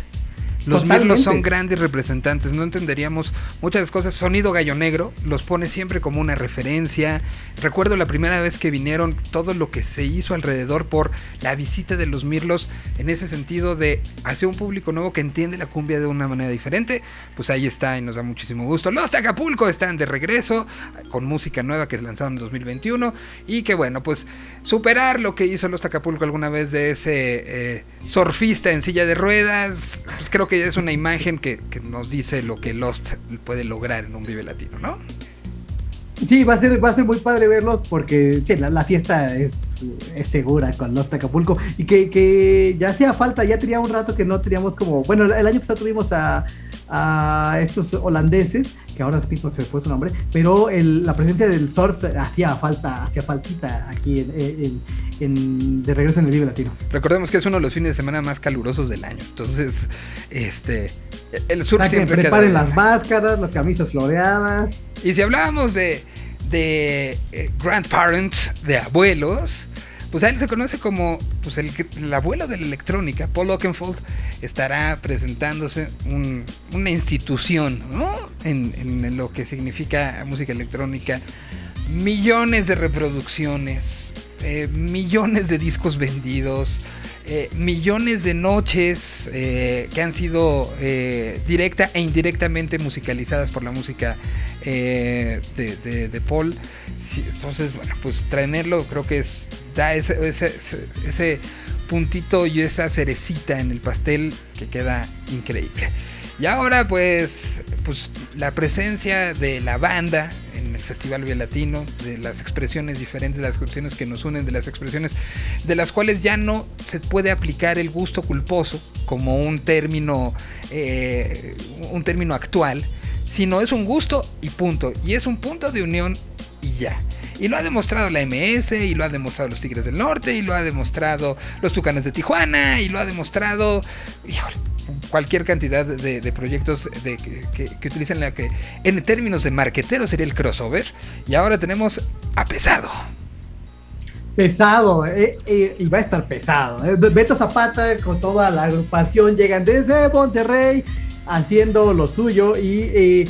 los Mirlos son grandes representantes, no entenderíamos muchas cosas. Sonido Gallo Negro los pone siempre como una referencia. Recuerdo la primera vez que vinieron, todo lo que se hizo alrededor por la visita de los Mirlos, en ese sentido de hacia un público nuevo que entiende la cumbia de una manera diferente. Pues ahí está y nos da muchísimo gusto. Los Acapulco están de regreso con música nueva que es lanzada en 2021 y que bueno, pues superar lo que hizo los Acapulco alguna vez de ese eh, surfista en silla de ruedas, pues creo que es una imagen que, nos dice lo que Lost puede lograr en un Vive Latino, ¿no? Sí, va a ser, va a ser muy padre verlos porque la, fiesta es, segura con Lost Acapulco y que, ya hacía falta, ya tenía un rato que no teníamos como, bueno, el año pasado tuvimos a, a estos holandeses, que ahora mismo se fue su nombre, pero la presencia del surf hacía falta, hacía faltita aquí en, de regreso en el Vive Latino. Recordemos que es uno de los fines de semana más calurosos del año. Entonces, este el sur siempre preparen las máscaras, las camisas floreadas. Y si hablábamos de, de eh, grandparents, de abuelos, pues él se conoce como pues el, abuelo de la electrónica, Paul Oakenfold, estará presentándose una institución ¿no? en, en, lo que significa música electrónica. Millones de reproducciones, eh, millones de discos vendidos, eh, millones de noches eh, que han sido directa e indirectamente musicalizadas por la música de, Paul. entonces, bueno, pues traerlo creo que es da ese, ese puntito y esa cerecita en el pastel que queda increíble. Y ahora pues, pues la presencia de la banda en el Festival Vía Latino, de las expresiones diferentes, de las expresiones que nos unen, de las expresiones de las cuales ya no se puede aplicar el gusto culposo como un término, eh, un término actual, sino es un gusto y punto. Y es un punto de unión y ya. Y lo ha demostrado la MS, y lo ha demostrado los Tigres del Norte, y lo ha demostrado los Tucanes de Tijuana, y lo ha demostrado, cualquier cantidad de, proyectos de, que, utilizan la que en términos de marquetero sería el crossover y ahora tenemos a pesado pesado eh, eh, y va a estar pesado eh. Beto Zapata con toda la agrupación llegan desde Monterrey haciendo lo suyo y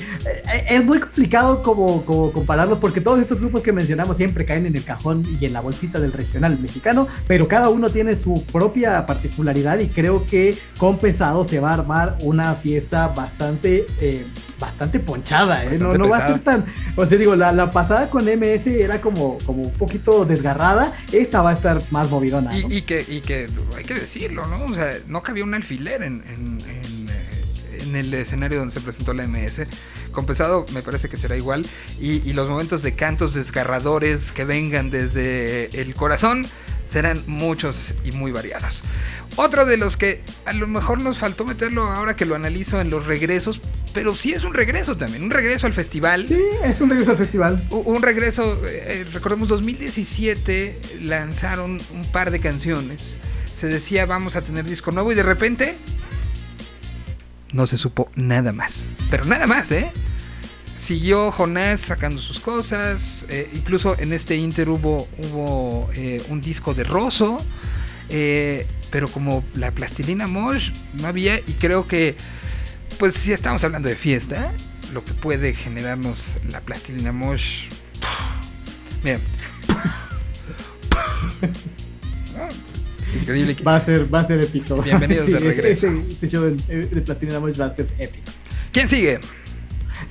es muy complicado como, como, compararlos porque todos estos grupos que mencionamos siempre caen en el cajón y en la bolsita del regional mexicano, pero cada uno tiene su propia particularidad y creo que con Pesado se va a armar una fiesta bastante... Eh, bastante ponchada, ¿eh? no, no va a ser tan. O sea, digo, la, la, pasada con MS era como, como un poquito desgarrada. Esta va a estar más movidona. Y, que, y que hay que decirlo, ¿no? O sea, no cabía un alfiler en, en, en, el escenario donde se presentó la MS. Con pesado me parece que será igual. Y, y los momentos de cantos desgarradores que vengan desde el corazón serán muchos y muy variados. Otro de los que a lo mejor nos faltó meterlo ahora que lo analizo en los regresos, pero sí es un regreso también, un regreso al festival. Sí, es un regreso al festival. Un regreso, eh, recordemos, 2017 lanzaron un par de canciones. Se decía vamos a tener disco nuevo y de repente no se supo nada más. Pero nada más, ¿eh? siguió Jonás sacando sus cosas. Eh, incluso en este Inter hubo, hubo eh, un disco de Rosso. Eh, pero como la plastilina Mosh no había. Y creo que, pues si estamos hablando de fiesta, lo que puede generarnos la plastilina Mosh. Miren. Increíble. Va a ser, va a ser épico. Bienvenidos de (laughs) regreso. Este, show de Plastilina Mosh va a ser épico. ¿Quién sigue?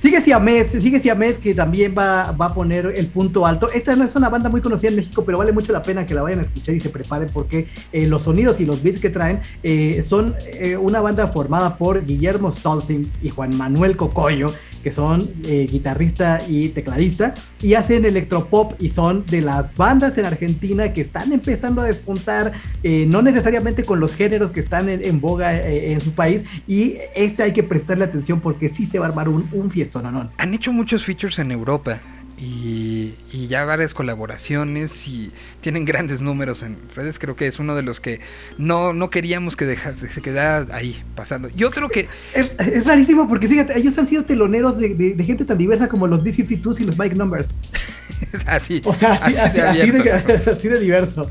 Sigue Siamés, sigue Siamés que también va, va, a poner el punto alto. Esta no es una banda muy conocida en México, pero vale mucho la pena que la vayan a escuchar y se preparen porque eh, los sonidos y los beats que traen eh, son eh, una banda formada por Guillermo Stolzing y Juan Manuel Cocoyo, que son guitarrista y tecladista, y hacen electropop y son de las bandas en Argentina que están empezando a despuntar, no necesariamente con los géneros que están en, boga en su país, y este hay que prestarle atención porque sí se va a armar un, un fiesta han hecho muchos features en Europa y, ya varias colaboraciones y tienen grandes números en redes. Creo que es uno de los que no, no queríamos que dejase, se quedara ahí pasando. Y otro que. Es, rarísimo porque fíjate, ellos han sido teloneros de, gente tan diversa como los B-52 y los Bike Numbers. (laughs) así. O sea, así, (laughs) así, de, diverso.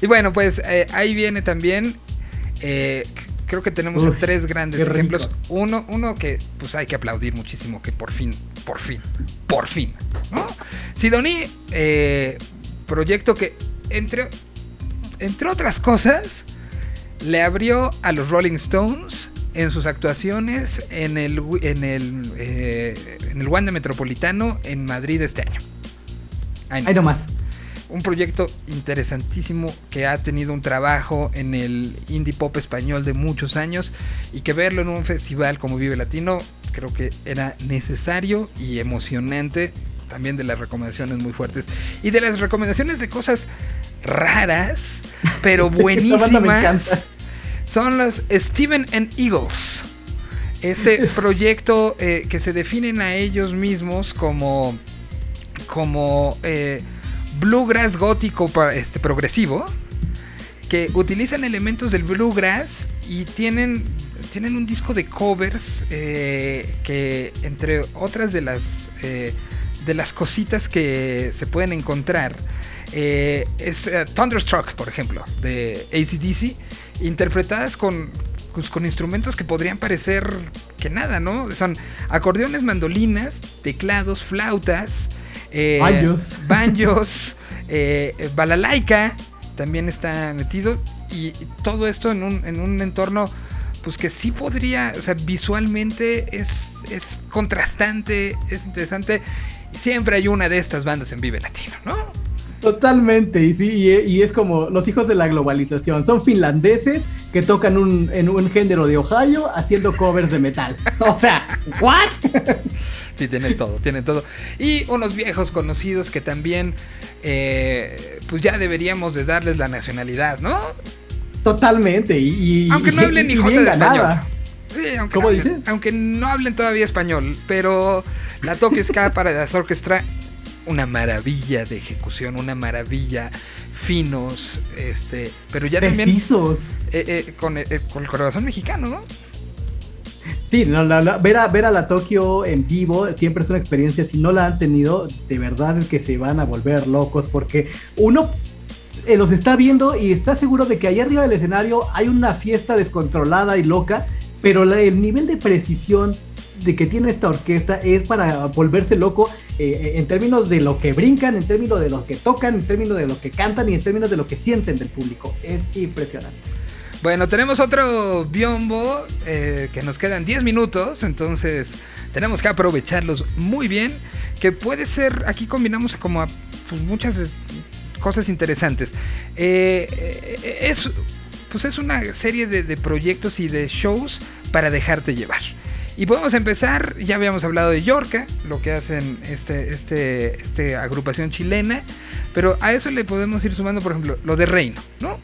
Y bueno, pues eh, ahí viene también. Eh, creo que tenemos tres grandes ejemplos. Uno, uno que pues hay que aplaudir muchísimo, que por fin, por fin, por fin. ¿no? Sidoní, eh, proyecto que entre, entre otras cosas, le abrió a los Rolling Stones en sus actuaciones en el, en el, eh, en el Wanda Metropolitano en Madrid este año. Ahí, Ahí nomás un proyecto interesantísimo que ha tenido un trabajo en el indie pop español de muchos años y que verlo en un festival como Vive Latino creo que era necesario y emocionante. También de las recomendaciones muy fuertes y de las recomendaciones de cosas raras, pero (laughs) buenísimas. son las Steven and Eagles. Este (laughs) proyecto eh, que se definen a ellos mismos como como eh, bluegrass gótico este, progresivo que utilizan elementos del bluegrass y tienen, tienen un disco de covers eh, que entre otras de las, eh, de las cositas que se pueden encontrar eh, es Thunderstruck, por ejemplo, de ACDC, interpretadas con, pues, con instrumentos que podrían parecer que nada, ¿no? Son acordeones, mandolinas, teclados, flautas, eh, banjos, eh, balalaika también está metido y, todo esto en un, en un entorno pues que sí podría, o sea, visualmente es, es contrastante, es interesante. Siempre hay una de estas bandas en Vive Latino, ¿no? Totalmente, y sí, y, es como los hijos de la globalización. Son finlandeses que tocan un, en un género de Ohio haciendo covers de metal. (laughs) O sea, ¿what? Sí, tienen todo, tienen todo. Y unos viejos conocidos que también, eh, pues ya deberíamos de darles la nacionalidad, ¿no? Totalmente, y... aunque no hablen ni jota de español. Sí, aunque, ¿Cómo no aunque no hablen todavía español, pero la Tokyo Ska (laughs) para las orquestra, una maravilla de ejecución, una maravilla finos, este, pero ya también eh, eh, con, con el corazón mexicano, ¿no? Sí, ver, a, ver a la Tokio en vivo siempre es una experiencia. Si no la han tenido, de verdad es que se van a volver locos porque uno eh, los está viendo y está seguro de que allá arriba del escenario hay una fiesta descontrolada y loca, pero el nivel de precisión de que tiene esta orquesta es para volverse loco eh, en términos de lo que brincan, en términos de lo que tocan, en términos de lo que cantan y en términos de lo que sienten del público. Es impresionante. Bueno, tenemos otro biombo eh, que nos quedan 10 minutos, entonces tenemos que aprovecharlos muy bien. Que puede ser, aquí combinamos como pues, muchas cosas interesantes. Eh, es, pues es una serie de, de proyectos y de shows para dejarte llevar. Y podemos empezar, ya habíamos hablado de Yorca, lo que hacen este, este, este agrupación chilena, pero a eso le podemos ir sumando, por ejemplo, lo de Reino, ¿no?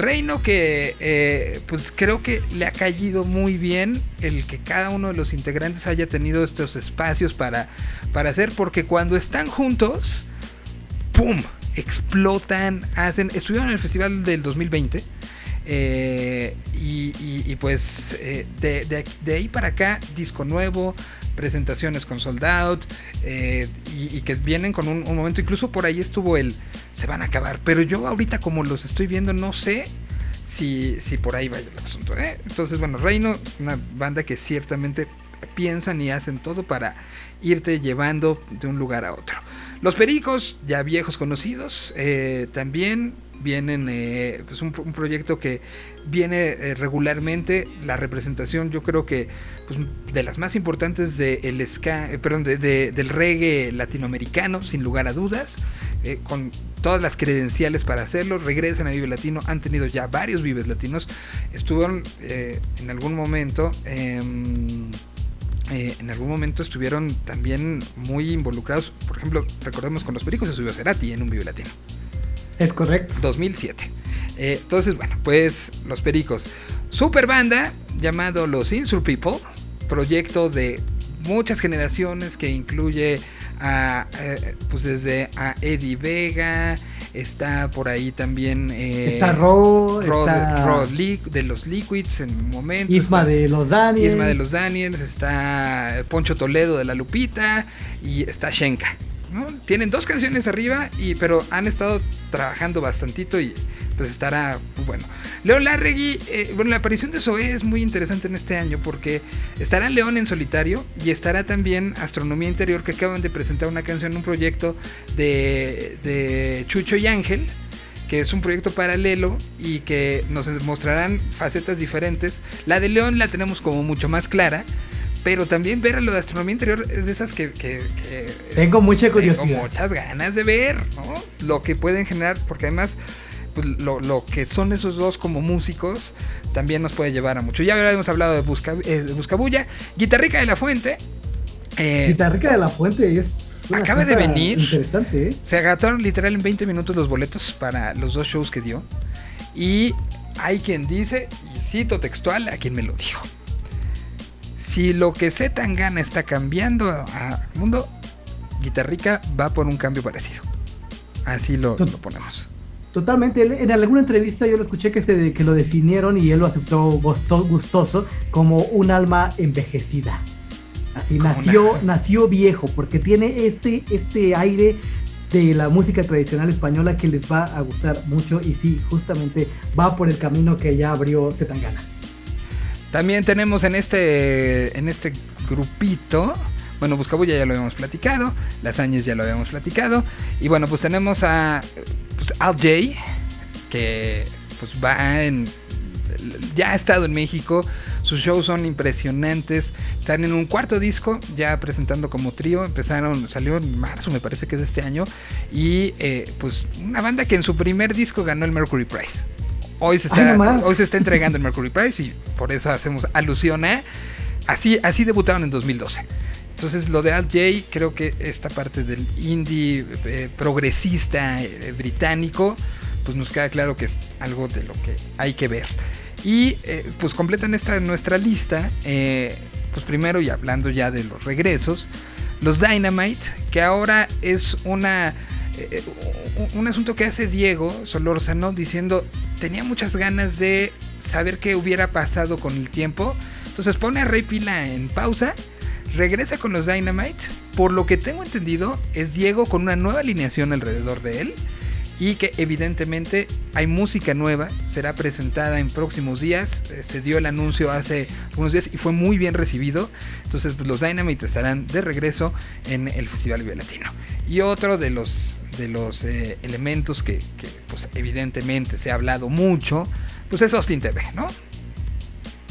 Reino que eh, pues creo que le ha caído muy bien el que cada uno de los integrantes haya tenido estos espacios para, para hacer, porque cuando están juntos, ¡pum! explotan, hacen, estuvieron en el festival del 2020 eh, y, pues eh, de, ahí para acá, disco nuevo, presentaciones con Sold Out eh, y, que vienen con un, momento, incluso por ahí estuvo el se van a acabar, pero yo ahorita como los estoy viendo no sé si, si por ahí vaya el asunto. Entonces, bueno, Reino, una banda que ciertamente piensan y hacen todo para irte llevando de un lugar a otro. Los Pericos, ya viejos conocidos, también vienen, eh, pues un, proyecto que viene eh, regularmente, la representación yo creo que pues, de las más importantes de el ska, eh, perdón, de, del reggae latinoamericano, sin lugar a dudas, con todas las credenciales para hacerlo, regresan a Vive Latino, han tenido ya varios Vives Latinos, estuvieron en algún momento... Em, en algún momento estuvieron también muy involucrados. Por ejemplo, recordemos con los Pericos se subió Cerati en un Vive Latino. Es correcto. 2007. Eh, entonces, bueno, pues los Pericos. Super banda llamado Los Insur People, proyecto de muchas generaciones que incluye a, eh, pues desde a Eddie Vega, está por ahí también eh, está Rod, de los Liquids en un momento Isma de los Daniels. Isma de los Daniels está Poncho Toledo de la Lupita y está Shenka tienen dos canciones arriba, y, pero han estado trabajando bastantito y pues estará bueno. León Larregui, eh, bueno, la aparición de Zoé es muy interesante en este año porque estará León en solitario y estará también Astronomía Interior que acaban de presentar una canción, un proyecto de, de Chucho y Ángel que es un proyecto paralelo y que nos mostrarán facetas diferentes. La de León la tenemos como mucho más clara, pero también ver a lo de astronomía interior es de esas que, tengo mucha curiosidad. Tengo muchas ganas de ver, ¿no? Lo que pueden generar, porque además pues, lo, que son esos dos como músicos también nos puede llevar a mucho. Ya habíamos hablado de, Busca, eh, de Buscabulla, Guitarrica de la Fuente. Eh, Guitarrica de la Fuente es acaba de venir. Interesante, ¿eh? Se agataron literal en 20 minutos los boletos para los dos shows que dio. Y hay quien dice, y cito textual a quien me lo dijo si lo que Z Tangana está cambiando al mundo, Guitarrica va por un cambio parecido. Así lo, ponemos. Totalmente. En alguna entrevista yo lo escuché que, se, que lo definieron y él lo aceptó gustoso como un alma envejecida. Así nació, nació viejo porque tiene este, este aire de la música tradicional española que les va a gustar mucho y sí, justamente va por el camino que ya abrió Zetangana. También tenemos en este, en este grupito, bueno, Buscabulla ya lo habíamos platicado, Las Añes ya lo habíamos platicado, y bueno, pues tenemos a pues, Al J, que pues va en, ya ha estado en México, sus shows son impresionantes, están en un cuarto disco, ya presentando como trío, empezaron, salió en marzo me parece que es de este año, y eh, pues una banda que en su primer disco ganó el Mercury Prize. Hoy se está, hoy se está entregando el Mercury Prize y por eso hacemos alusión a. Así, así debutaron en 2012. Entonces lo de Al J, creo que esta parte del indie eh, progresista eh, británico, pues nos queda claro que es algo de lo que hay que ver. Y eh, pues completan esta nuestra lista, pues primero y hablando ya de los regresos, los Dynamite, que ahora es una un asunto que hace Diego Solórzano diciendo tenía muchas ganas de saber qué hubiera pasado con el tiempo. Entonces pone a Rey Pila en pausa, regresa con los Dynamite. Por lo que tengo entendido, es Diego con una nueva alineación alrededor de él. y que evidentemente hay música nueva, será presentada en próximos días, eh, se dio el anuncio hace unos días y fue muy bien recibido, entonces pues, los Dynamite estarán de regreso en el Festival Vive Latino. Y otro de los, de los eh, elementos que, que, pues evidentemente se ha hablado mucho, pues es Austin TV, ¿no?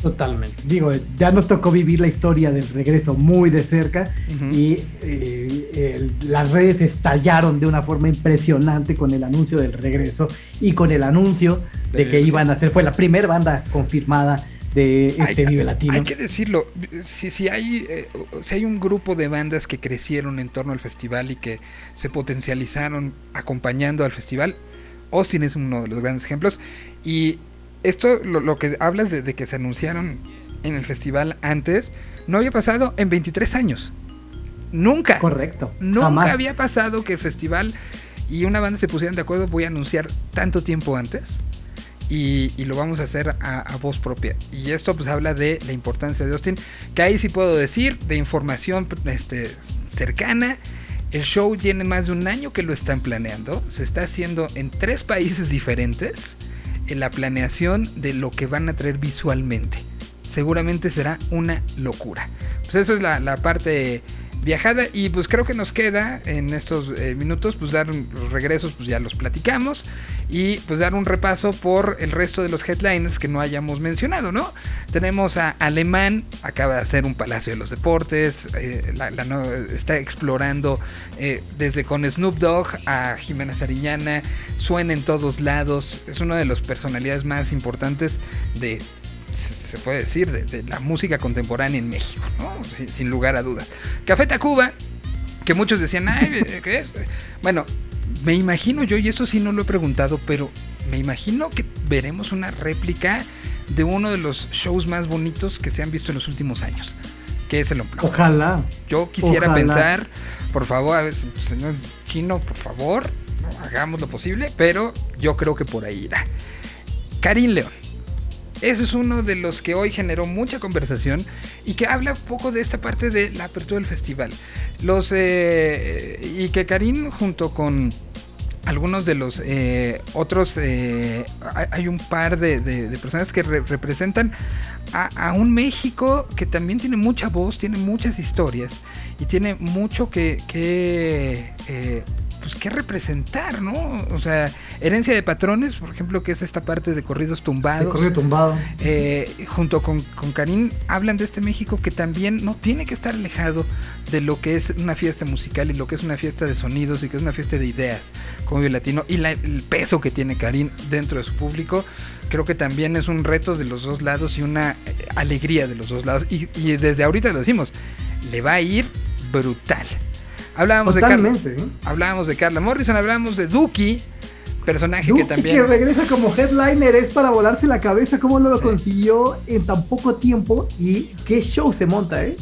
Totalmente. Digo, ya nos tocó vivir la historia del regreso muy de cerca y eh, las redes estallaron de una forma impresionante con el anuncio del regreso y con el anuncio de que iban a ser, fue la primera banda confirmada de este Vive Latino. Hay que decirlo, si, si, hay, eh, si hay un grupo de bandas que crecieron en torno al festival y que se potencializaron acompañando al festival, Austin es uno de los grandes ejemplos y esto, lo, que hablas de, que se anunciaron en el festival antes, no había pasado en 23 años. Nunca. Correcto. Nunca había pasado que el festival y una banda se pusieran de acuerdo, voy a anunciar tanto tiempo antes. Y, lo vamos a hacer a, voz propia. Y esto pues habla de la importancia de Austin, que ahí sí puedo decir, de información este, cercana. El show tiene más de un año que lo están planeando. Se está haciendo en tres países diferentes en la planeación de lo que van a traer visualmente. Seguramente será una locura. Pues eso es la, la parte viajada y pues creo que nos queda en estos eh, minutos pues dar los regresos pues ya los platicamos y pues dar un repaso por el resto de los headliners que no hayamos mencionado, ¿no? Tenemos a Alemán, acaba de hacer un Palacio de los Deportes, eh, está explorando eh, desde con Snoop Dogg a Jimena Sariñana, suena en todos lados, es una de las personalidades más importantes de se puede decir, de, la música contemporánea en México, ¿no? sin, lugar a dudas. Café Tacuba, que muchos decían, ay, ¿qué es? Bueno, me imagino yo, y esto sí no lo he preguntado, pero me imagino que veremos una réplica de uno de los shows más bonitos que se han visto en los últimos años, que es el Unplugged. Ojalá. Yo quisiera pensar, por favor, a ver, señor Chino, por favor, hagamos lo posible, pero yo creo que por ahí irá. Karim León. Ese es uno de los que hoy generó mucha conversación y que habla un poco de esta parte de la apertura del festival. Los eh, y que Karim junto con algunos de los eh, otros eh, hay, un par de, personas que representan a, un México que también tiene mucha voz, tiene muchas historias y tiene mucho que pues qué representar, ¿no? O sea, herencia de patrones, por ejemplo, que es esta parte de corridos tumbados. corrido tumbado. Eh, junto con, con Karim hablan de este México que también no tiene que estar alejado de lo que es una fiesta musical y lo que es una fiesta de sonidos y que es una fiesta de ideas como el latino y el peso que tiene Karim dentro de su público creo que también es un reto de los dos lados y una eh, alegría de los dos lados y, y desde ahorita lo decimos le va a ir brutal Hablábamos de Carla, ¿eh? hablábamos de Carla Morrison, hablábamos de Duki, personaje que también que regresa como headliner es para volarse la cabeza cómo no lo consiguió en tan poco tiempo y qué show se monta, ¿eh?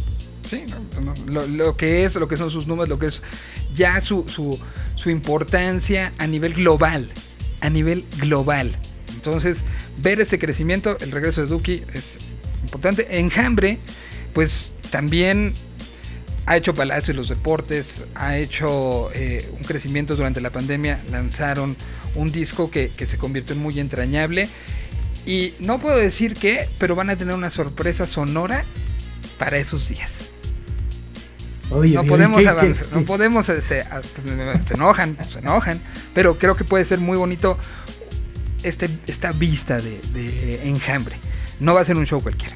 Sí, lo, que es, lo que son sus números, lo que es ya su, su, su importancia a nivel global, a nivel global. Entonces, ver ese crecimiento, el regreso de Duki es importante. Enjambre, pues también ha hecho Palacio de los Deportes, ha hecho eh, un crecimiento durante la pandemia, lanzaron un disco que, se convirtió en muy entrañable. Y no puedo decir qué, pero van a tener una sorpresa sonora para esos días. no podemos avanzar, no podemos, este, pues, se enojan, se enojan, pero creo que puede ser muy bonito este, esta vista de, de enjambre. No va a ser un show cualquiera.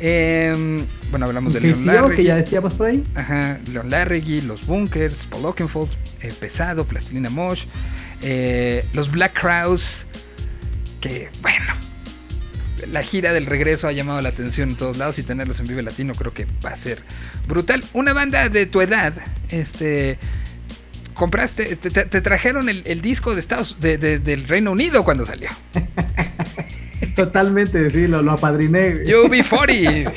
Eh, bueno, hablamos de Leon Larregui. que ya decíamos por ahí. Ajá, Leon Larregui, los Bunkers, Paul Oakenfold, eh, Pesado, Plastilina Mosh, eh, los Black Crowes, que bueno, la gira del regreso ha llamado la atención en todos lados y tenerlos en Vive Latino creo que va a ser brutal. Una banda de tu edad, este compraste, te, trajeron el, disco de Estados, del Reino Unido cuando salió. (laughs) Totalmente, sí, lo, lo apadriné. UB40.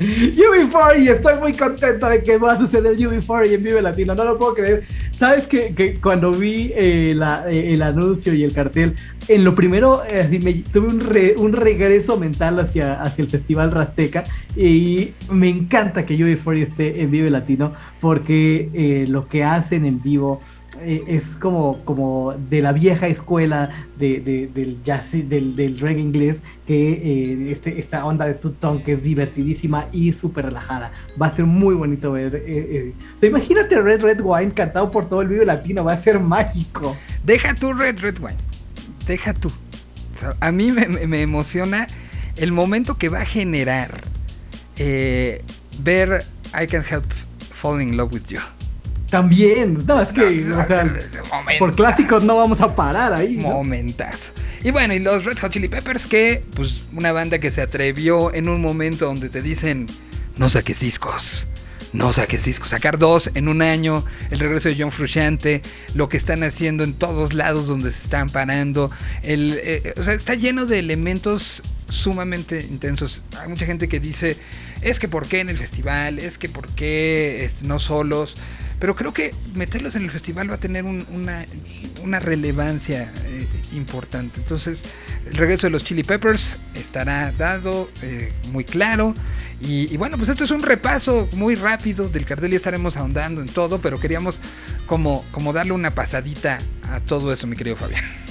(laughs) UB40, estoy muy contento de que va a suceder UB40 en Vive Latino, no lo puedo creer. Sabes que, cuando vi eh, eh, el anuncio y el cartel, en lo primero eh, me, tuve un, un regreso mental hacia, hacia el Festival Rasteca y me encanta que UB40 esté en Vive Latino porque lo que hacen en vivo eh, es como, como de la vieja escuela de, del jazz, del, del reggae inglés, que eh, este, esta onda de tutón que es divertidísima y súper relajada. Va a ser muy bonito ver. Eh, imagínate Red Red Wine cantado por todo el video latino, va a ser mágico. Deja tú Red Red Wine, deja tú. A mí me, me emociona el momento que va a generar ver I Can Help Falling in Love with You. También, no, es que, por clásicos no vamos a parar ahí. Momentazo. Y bueno, y los Red Hot Chili Peppers, que, pues, una banda que se atrevió en un momento donde te dicen, no saques discos, no saques discos, sacar dos en un año, el regreso de John Frusciante, lo que están haciendo en todos lados donde se están parando, el, eh, o sea, está lleno de elementos sumamente intensos. Hay mucha gente que dice, es que por qué en el festival, es que por qué este, no solos. Pero creo que meterlos en el festival va a tener una, relevancia eh, importante. Entonces, el regreso de los Chili Peppers estará dado eh, muy claro. Y, bueno, pues esto es un repaso muy rápido del cartel y estaremos ahondando en todo, pero queríamos como, como darle una pasadita a todo eso, mi querido Fabián.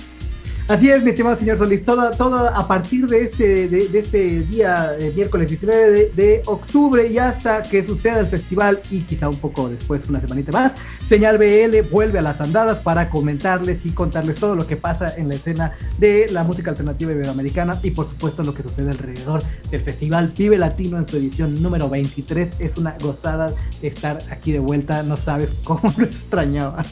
Así es, mi estimado señor Solís, todo, todo a partir de este, de, este día, eh, miércoles 19 de, octubre y hasta que suceda el festival y quizá un poco después, una semanita más, Señal BL vuelve a las andadas para comentarles y contarles todo lo que pasa en la escena de la música alternativa iberoamericana y por supuesto lo que sucede alrededor del festival Vive Latino en su edición número 23. Es una gozada estar aquí de vuelta, no sabes cómo (laughs) lo extrañaba.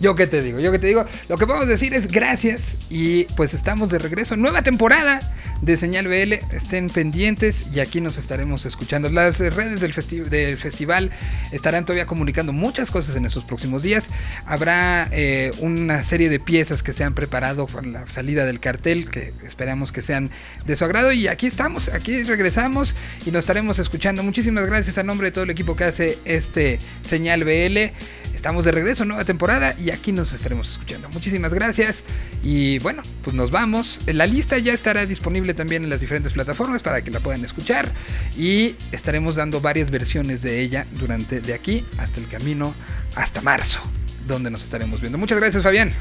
Yo qué te digo, yo qué te digo. Lo que podemos decir es gracias y pues estamos de regreso. Nueva temporada de Señal BL. Estén pendientes y aquí nos estaremos escuchando. Las redes del, del festival estarán todavía comunicando muchas cosas en esos próximos días. Habrá eh, una serie de piezas que se han preparado con la salida del cartel que esperamos que sean de su agrado. Y aquí estamos, aquí regresamos y nos estaremos escuchando. Muchísimas gracias a nombre de todo el equipo que hace este Señal BL. Estamos de regreso, nueva temporada y aquí nos estaremos escuchando. Muchísimas gracias y bueno, pues nos vamos. La lista ya estará disponible también en las diferentes plataformas para que la puedan escuchar y estaremos dando varias versiones de ella durante de aquí hasta el camino hasta marzo, donde nos estaremos viendo. Muchas gracias, Fabián.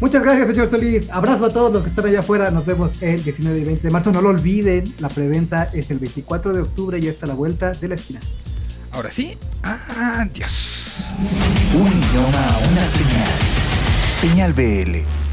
Muchas gracias, señor Solís. Abrazo a todos los que están allá afuera. Nos vemos el 19 y 20 de marzo. No lo olviden, la preventa es el 24 de octubre y está a la vuelta de la esquina. Ahora sí, adiós. Un idioma, una señal. Señal BL.